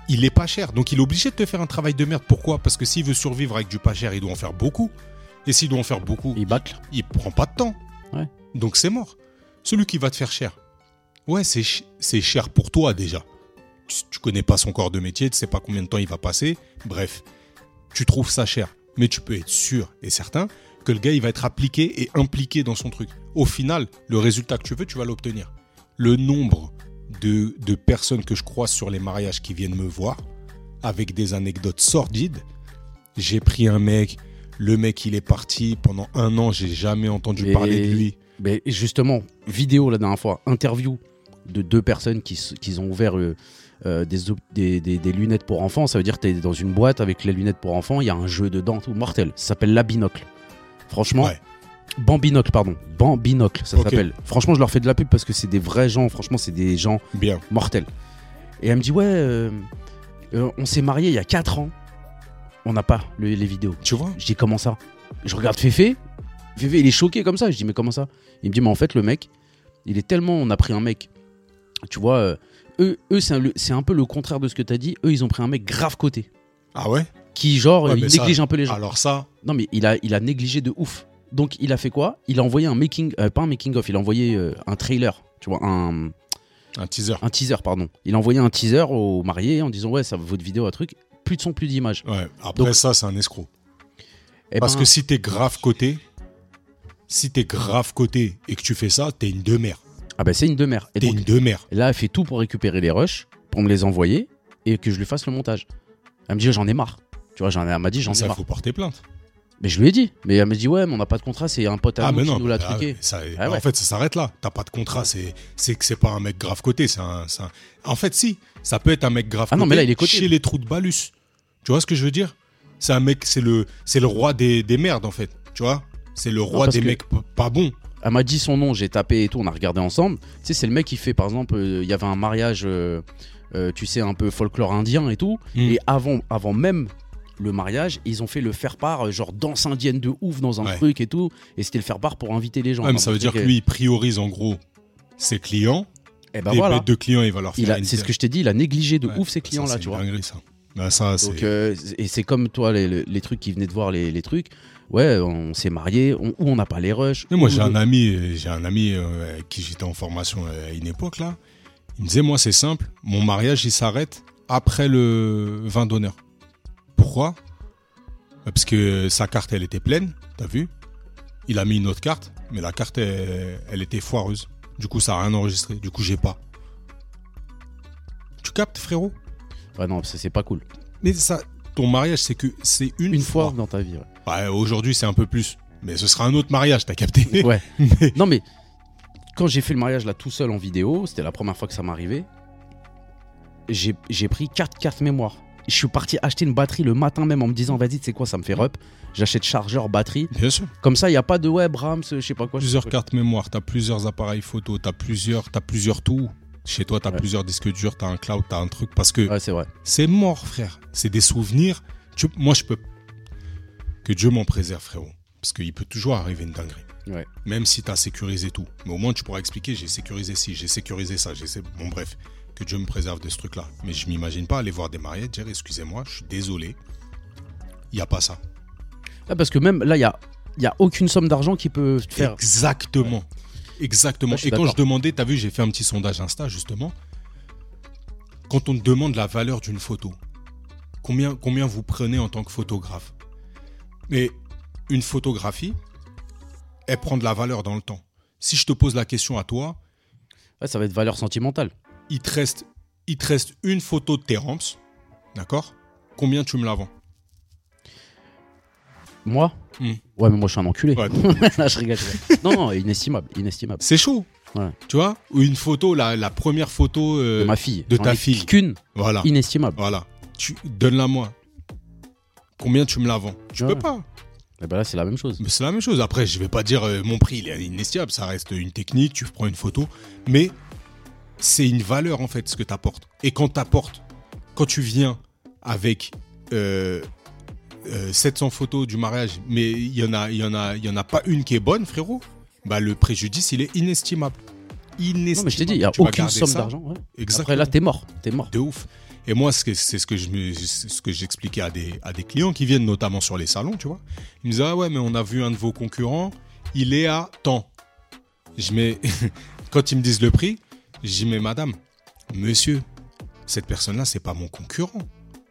Il est pas cher, donc il est obligé de te faire un travail de merde. Pourquoi? Parce que s'il veut survivre avec du pas cher, il doit en faire beaucoup. Et s'il doit en faire beaucoup, Il bâcle. il prend pas de temps. Ouais. Donc c'est mort. Celui qui va te faire cher. Ouais, c'est ch- c'est cher pour toi déjà. Tu, tu connais pas son corps de métier, tu sais pas combien de temps il va passer. Bref, tu trouves ça cher. Mais tu peux être sûr et certain que le gars il va être appliqué et impliqué dans son truc. Au final, le résultat que tu veux, tu vas l'obtenir. Le nombre de, de personnes que je croise sur les mariages qui viennent me voir avec des anecdotes sordides. J'ai pris un mec, le mec il est parti pendant un an, j'ai jamais entendu Et- parler de lui. Mais justement, vidéo la dernière fois, interview de deux personnes qui, qui ont ouvert euh, euh, des, des, des- des lunettes pour enfants. Ça veut dire que tu es dans une boîte avec les lunettes pour enfants, il y a un jeu dedans, tout mortel. Ça s'appelle la binocle. Franchement, Ouais. Bambinocle, pardon. Bambinocle, ça s'appelle. Franchement, je leur fais de la pub parce que c'est des vrais gens. Franchement, c'est des gens Bien. mortels. Et elle me dit Ouais, euh, euh, on s'est marié il y a 4 ans. On n'a pas le- les vidéos. Tu vois Je dis comment ça? Je regarde Féfé. Féfé, il est choqué comme ça. Je dis mais comment ça? Il me dit mais en fait le mec, il est tellement. On a pris un mec. Tu vois, eux, eux c'est un, un peu le contraire de ce que tu as dit. Eux, ils ont pris un mec grave côté. Ah ouais? Qui, genre, Ouais, il mais ça- néglige un peu les gens. Alors ça, Non, mais il a, il a négligé de ouf. Donc il a fait quoi? Il a envoyé un making. euh, pas un making-of, il a envoyé euh, un trailer. Tu vois, un, un teaser. un teaser, pardon. Il a envoyé un teaser aux mariés en disant Ouais, ça votre vidéo, un truc. Plus de son, plus d'image. Ouais. Après Donc- ça, c'est un escroc. Eh Parce ben, que si t'es grave côté, si t'es grave côté et que tu fais ça, t'es une demeure. Ah ben c'est une. Et T'es donc, une demeure. Là, elle fait tout pour récupérer les rushs, pour me les envoyer et que je lui fasse le montage. Elle me dit, j'en ai marre. Tu vois, j'en ai- elle m'a dit, j'en ai Ça, marre. faut porter plainte. Mais je lui ai dit. Mais elle me dit, ouais, mais on n'a pas de contrat, c'est un pote à Ah, nous mais qui non. nous l'a ah, truqué. ça- Ah ouais. En fait, ça s'arrête là. T'as pas de contrat. C'est c'est que c'est pas un mec grave côté. C'est un, c'est un- En fait, si. Ça peut être un mec grave Ah non, mais là, il est côté. chez les trous de balus. Tu vois ce que je veux dire? C'est un mec, c'est le, c'est le roi des, des merdes, en fait. Tu vois? C'est le roi parce des que- mecs p- pas bons. Elle m'a dit son nom, j'ai tapé et tout, on a regardé ensemble. Tu sais, c'est le mec qui fait, par exemple, euh, il y avait un mariage, euh, euh, tu sais, un peu folklore indien et tout. Mm. Et avant, avant même le mariage, ils ont fait le faire-part, genre danse indienne de ouf dans un Ouais. truc et tout. Et c'était le faire-part pour inviter les gens. Ouais, mais Dans ça un veut dire truc, que lui, il priorise en gros ses clients. eh ben des voilà. bêtes de clients, il va leur faire Il a- une C'est ce que je t'ai dit, il a négligé de Ouais, ouf ces ça, clients-là, c'est tu une vois. dinguerie, ça. Bah, ça, c'est. Donc, euh, et c'est comme toi, les, trucs qui venaient de voir les, les trucs. Ouais, on s'est marié, on, ou on n'a pas les rushs. Mais moi, j'ai un ami, j'ai un ami euh, avec qui j'étais en formation à une époque là. Il me disait, moi, c'est simple. Mon mariage, il s'arrête après le vin d'honneur. Pourquoi? Bah, Parce que sa carte, elle était pleine. T'as vu? Il a mis une autre carte, mais la carte, elle, elle était foireuse. Du coup, ça a rien enregistré. Du coup, j'ai pas. Tu captes, frérot? Ouais, non, c'est pas cool. Mais ça, ton mariage, c'est que c'est une, Une fois dans ta vie. ouais. Ouais, Aujourd'hui, c'est un peu plus. Mais ce sera un autre mariage, t'as capté Ouais. Mais- Non, mais quand j'ai fait le mariage là tout seul en vidéo, c'était la première fois que ça m'arrivait. J'ai pris 4 cartes mémoire. Je suis parti acheter une batterie le matin même en me disant, vas-y, tu sais quoi, ça me fait rep. J'achète chargeur, batterie. Bien sûr. Comme ça, il n'y a pas de ouais, Brahms, je sais pas quoi. plusieurs cartes mémoire, t'as plusieurs appareils photo, t'as plusieurs, t'as plusieurs tout. Chez toi, t'as Ouais. plusieurs disques durs, t'as un cloud, t'as un truc. Parce que Ouais, c'est vrai. c'est mort, frère. C'est des souvenirs. Tu- moi, je peux. Que Dieu m'en préserve, frérot. Parce qu'il peut toujours arriver une dinguerie. Ouais. Même si tu as sécurisé tout. Mais au moins, tu pourras expliquer j'ai sécurisé ci, j'ai sécurisé ça, j'ai Bon, bref, que Dieu me préserve de ce truc-là. Mais je m'imagine pas aller voir des mariés, dire excusez-moi, je suis désolé. Il n'y a pas ça. Ah, parce que même là, il y a, y a aucune somme d'argent qui peut te faire. Exactement. Exactement. Et quand je demandais, t'as vu, j'ai fait un petit sondage Insta justement. Quand on te demande la valeur d'une photo, combien, combien vous prenez en tant que photographe? Mais une photographie, elle prend de la valeur dans le temps. Si je te pose la question à toi, Ouais, ça va être valeur sentimentale. il te reste, il te reste une photo de tes ramps, d'accord? Combien tu me la vends? Moi. Ouais, mais moi, je suis un enculé. Ouais, Là, je rigole. non, non, inestimable. Inestimable. C'est chaud. Ouais. Tu vois Ou une photo, la, la première photo. euh, de ma fille. de ta ai fille. Qu'une, Voilà. inestimable. Voilà. Tu donne-la moi. Combien tu me la vends? Tu Ouais. peux pas. Et ben là, c'est la même chose. C'est la même chose. Après, je vais pas dire euh, mon prix il est inestimable. Ça reste une technique. Tu prends une photo, mais c'est une valeur en fait ce que tu apportes. Et quand tu apportes, quand tu viens avec euh, euh, 700 photos du mariage, mais il y en a, il y en a, il y en a pas une qui est bonne, frérot. Bah le préjudice il est inestimable. Inestimable. Non, mais je t'ai dit, il n'y a Tu aucune somme d'argent. ouais. Exactement. Après, là, t'es mort. T'es mort. De ouf. Et moi, c'est ce que je ce que j'expliquais à des, à des clients qui viennent notamment sur les salons, tu vois. Ils me disaient, ah ouais, mais on a vu un de vos concurrents, il est à tant. Je mets, quand ils me disent le prix, dis, mais madame, monsieur, cette personne-là, c'est pas mon concurrent.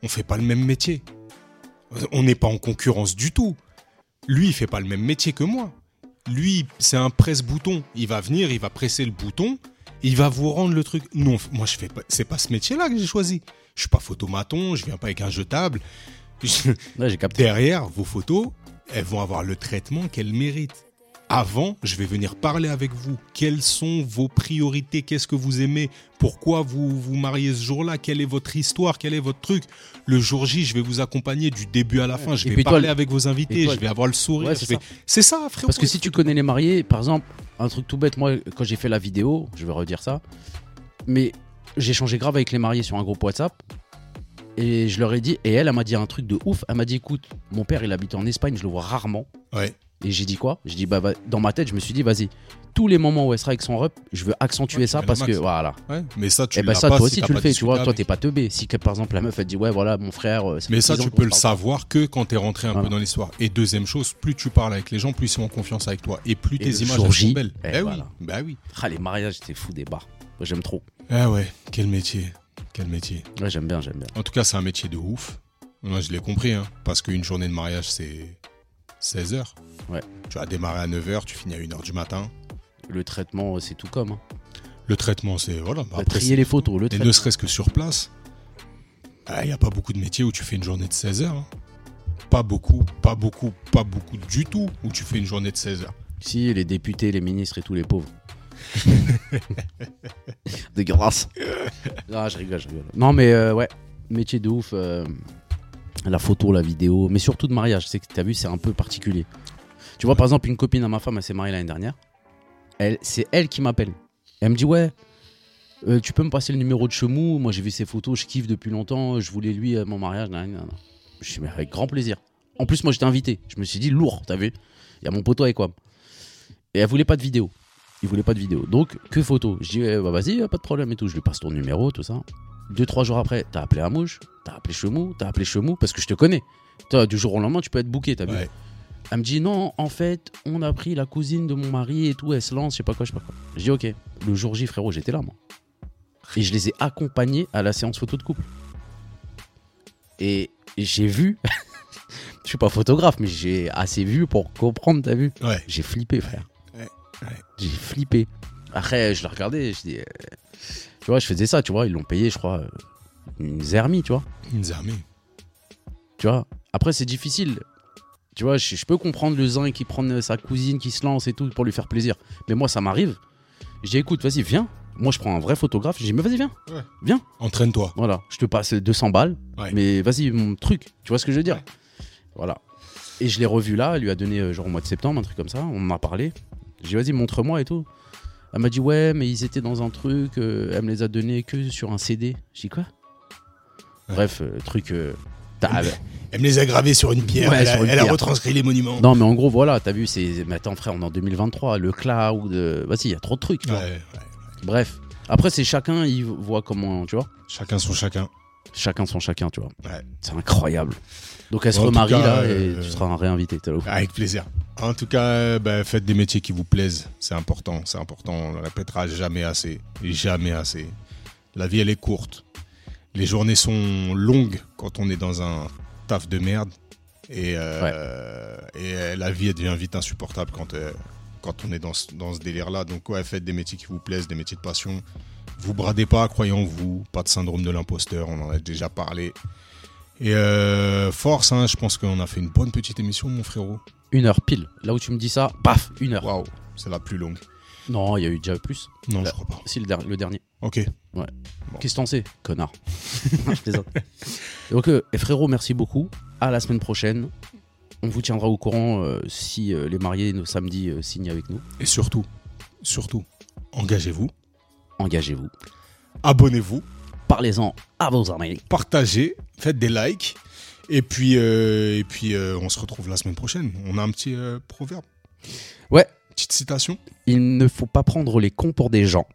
On fait pas le même métier. On n'est pas en concurrence du tout. Lui, il fait pas le même métier que moi. Lui, c'est un presse-bouton. Il va venir, il va presser le bouton, il va vous rendre le truc. Non, moi, je fais pas. C'est pas ce métier-là que j'ai choisi. Je suis pas photomaton, je viens pas avec un jetable. Capté. Derrière, vos photos, elles vont avoir le traitement qu'elles méritent. Avant, je vais venir parler avec vous. Quelles sont vos priorités? Qu'est-ce que vous aimez? Pourquoi vous vous mariez ce jour-là? Quelle est votre histoire? Quel est votre truc? Le jour J, je vais vous accompagner du début à la fin. Je vais toi, parler le- avec vos invités. toi, je vais avoir le sourire. Ouais, c'est C'est ça. frérot. Parce que si tu connais les mariés, par exemple, un truc tout bête, moi, quand j'ai fait la vidéo, je vais redire ça, mais j'ai changé grave avec les mariés sur un groupe WhatsApp. Et je leur ai dit, et elle, elle m'a dit un truc de ouf. Elle m'a dit, écoute, mon père, il habite en Espagne, je le vois rarement. Ouais. Et j'ai dit quoi? J'ai dit, bah, bah, dans ma tête, je me suis dit, vas-y, tous les moments où elle sera avec son rep, je veux accentuer Ouais, ça parce que, voilà. Ouais, mais ça, tu Et bah, l'as ça, toi si aussi, tu le fais, tu vois. Toi, t'es pas teubé. Si, que, par exemple, la meuf, elle dit, ouais, voilà, mon frère. euh, Mais ça, 10 ans tu peux le savoir que quand t'es rentré un Voilà. peu dans l'histoire. Et deuxième chose, plus tu parles avec les gens, plus ils sont en confiance avec toi. Et plus Et tes images elles sont belles. eh, Bah voilà. oui, bah oui. Ah, les mariages, c'est fou des bars. Moi, j'aime trop. Ah ouais, quel métier. Quel métier. Ouais, j'aime bien, j'aime bien. En tout cas, c'est un métier de ouf. Moi, je l'ai compris, hein, parce qu'une journée de mariage, c'est 16 heures. Ouais. Tu vas démarrer à 9 heures, tu finis à 1 heure du matin. Le traitement, c'est tout comme. Hein. Le traitement, c'est. Voilà. bah, Bah, après, trier les photos, le Et traitement. ne serait-ce que sur place, il n'y a pas beaucoup de métiers où tu fais une journée de 16 heures. hein. Pas beaucoup, pas beaucoup, pas beaucoup du tout où tu fais une journée de 16 heures. Si, les députés, les ministres et tous les pauvres. de grâce. Ah, je rigole, je rigole. Non, mais euh, ouais, métier de ouf. euh, la photo, la vidéo, mais surtout de mariage. C'est que t'as vu, c'est un peu particulier. Tu vois, par exemple, une copine à ma femme, elle s'est mariée l'année dernière. Elle, c'est elle qui m'appelle. Elle me dit ouais. euh, tu peux me passer le numéro de Chemou? Moi j'ai vu ses photos, je kiffe depuis longtemps, je voulais lui à mon mariage. nan, nan, nan. Je suis mais avec grand plaisir. En plus, moi j'étais invité. Je me suis dit lourd, t'as vu? Il y a mon poteau avec quoi Et elle voulait pas de vidéo. Il voulait pas de vidéo. Donc, que photo? Je dis, eh, bah, vas-y, pas de problème et tout. Je lui passe ton numéro, tout ça. Deux, trois jours après, t'as appelé Amouche, t'as appelé Chemou, t'as appelé Chemou parce que je te connais. Toi, du jour au lendemain, tu peux être bouqué, t'as vu Ouais. Elle me dit, non, en fait, on a pris la cousine de mon mari et tout, elle se lance, je sais pas quoi, je sais pas quoi. Je dis, ok. Le jour J, frérot, j'étais là, moi. Et je les ai accompagnés à la séance photo de couple. Et j'ai vu, je suis pas photographe, mais j'ai assez vu pour comprendre, t'as vu Ouais. j'ai flippé, frère. ouais. J'ai flippé. Après, je le regardais, je dis. euh, tu vois, je faisais ça, tu vois. Ils l'ont payé, je crois, euh, une zermie, tu vois. Une armée. Tu vois. Après, c'est difficile. Tu vois, je, je peux comprendre le zin qui prend euh, sa cousine, qui se lance et tout pour lui faire plaisir. Mais moi, ça m'arrive. Je dis, écoute, vas-y, viens. Moi, je prends un vrai photographe. Je dis, mais vas-y, viens. Ouais. Viens. Entraîne-toi. Voilà. Je te passe 200 balles. Ouais. Mais vas-y, mon truc. Tu vois ce que je veux dire? Ouais. Voilà. Et je l'ai revu là. Elle lui a donné, euh, genre, au mois de septembre, un truc comme ça. On en a parlé. J'ai dit, vas-y, montre-moi et tout. Elle m'a dit, ouais, mais ils étaient dans un truc. euh, elle me les a donnés que sur un CD. J'ai dit, quoi? Ouais. Bref, euh, truc. euh, Elle me les a gravés sur une pierre. Ouais, elle, a, sur une elle a pierre. retranscrit les monuments. Non, mais en gros, voilà, t'as vu, c'est. Mais attends, frère, on est en 2023, le cloud. Vas-y, il y a trop de trucs, tu Ouais, vois. ouais. Bref. Après, c'est chacun, il voit comment, tu vois. Chacun son chacun. Chacun son chacun, tu vois. C'est incroyable. Donc elle se En remarie cas, là euh, et tu seras un réinvité. Avec plaisir. En tout cas, euh, bah, faites des métiers qui vous plaisent. C'est important. C'est important. On ne le répétera jamais assez. Jamais assez. La vie, elle est courte. Les journées sont longues quand on est dans un taf de merde. Et, euh, et euh, la vie, elle devient vite insupportable quand, euh, quand on est dans ce, dans ce délire-là. Donc, ouais, faites des métiers qui vous plaisent, des métiers de passion. Vous bradez pas, croyez en vous. Pas de syndrome de l'imposteur. On en a déjà parlé. Et euh, force, hein, je pense qu'on a fait une bonne petite émission, mon frérot. Une heure pile. Là où tu me dis ça, paf, une heure. Waouh, c'est la plus longue. Non, il y a eu déjà plus. Non, Là. je crois pas. Si, le, der- le dernier. Ok. Bon. Qu'est-ce que t'en sais, connard? Je plaisante. Donc, euh, et frérot, merci beaucoup. À la semaine prochaine. On vous tiendra au courant euh, si les mariés nos samedis signent avec nous. Et surtout, surtout, engagez-vous, Engagez-vous. abonnez-vous, Parlez-en à vos amis. partagez, faites des likes. Et puis, euh, et puis euh, on se retrouve la semaine prochaine. On a un petit euh, proverbe, Ouais, petite citation. il ne faut pas prendre les cons pour des gens.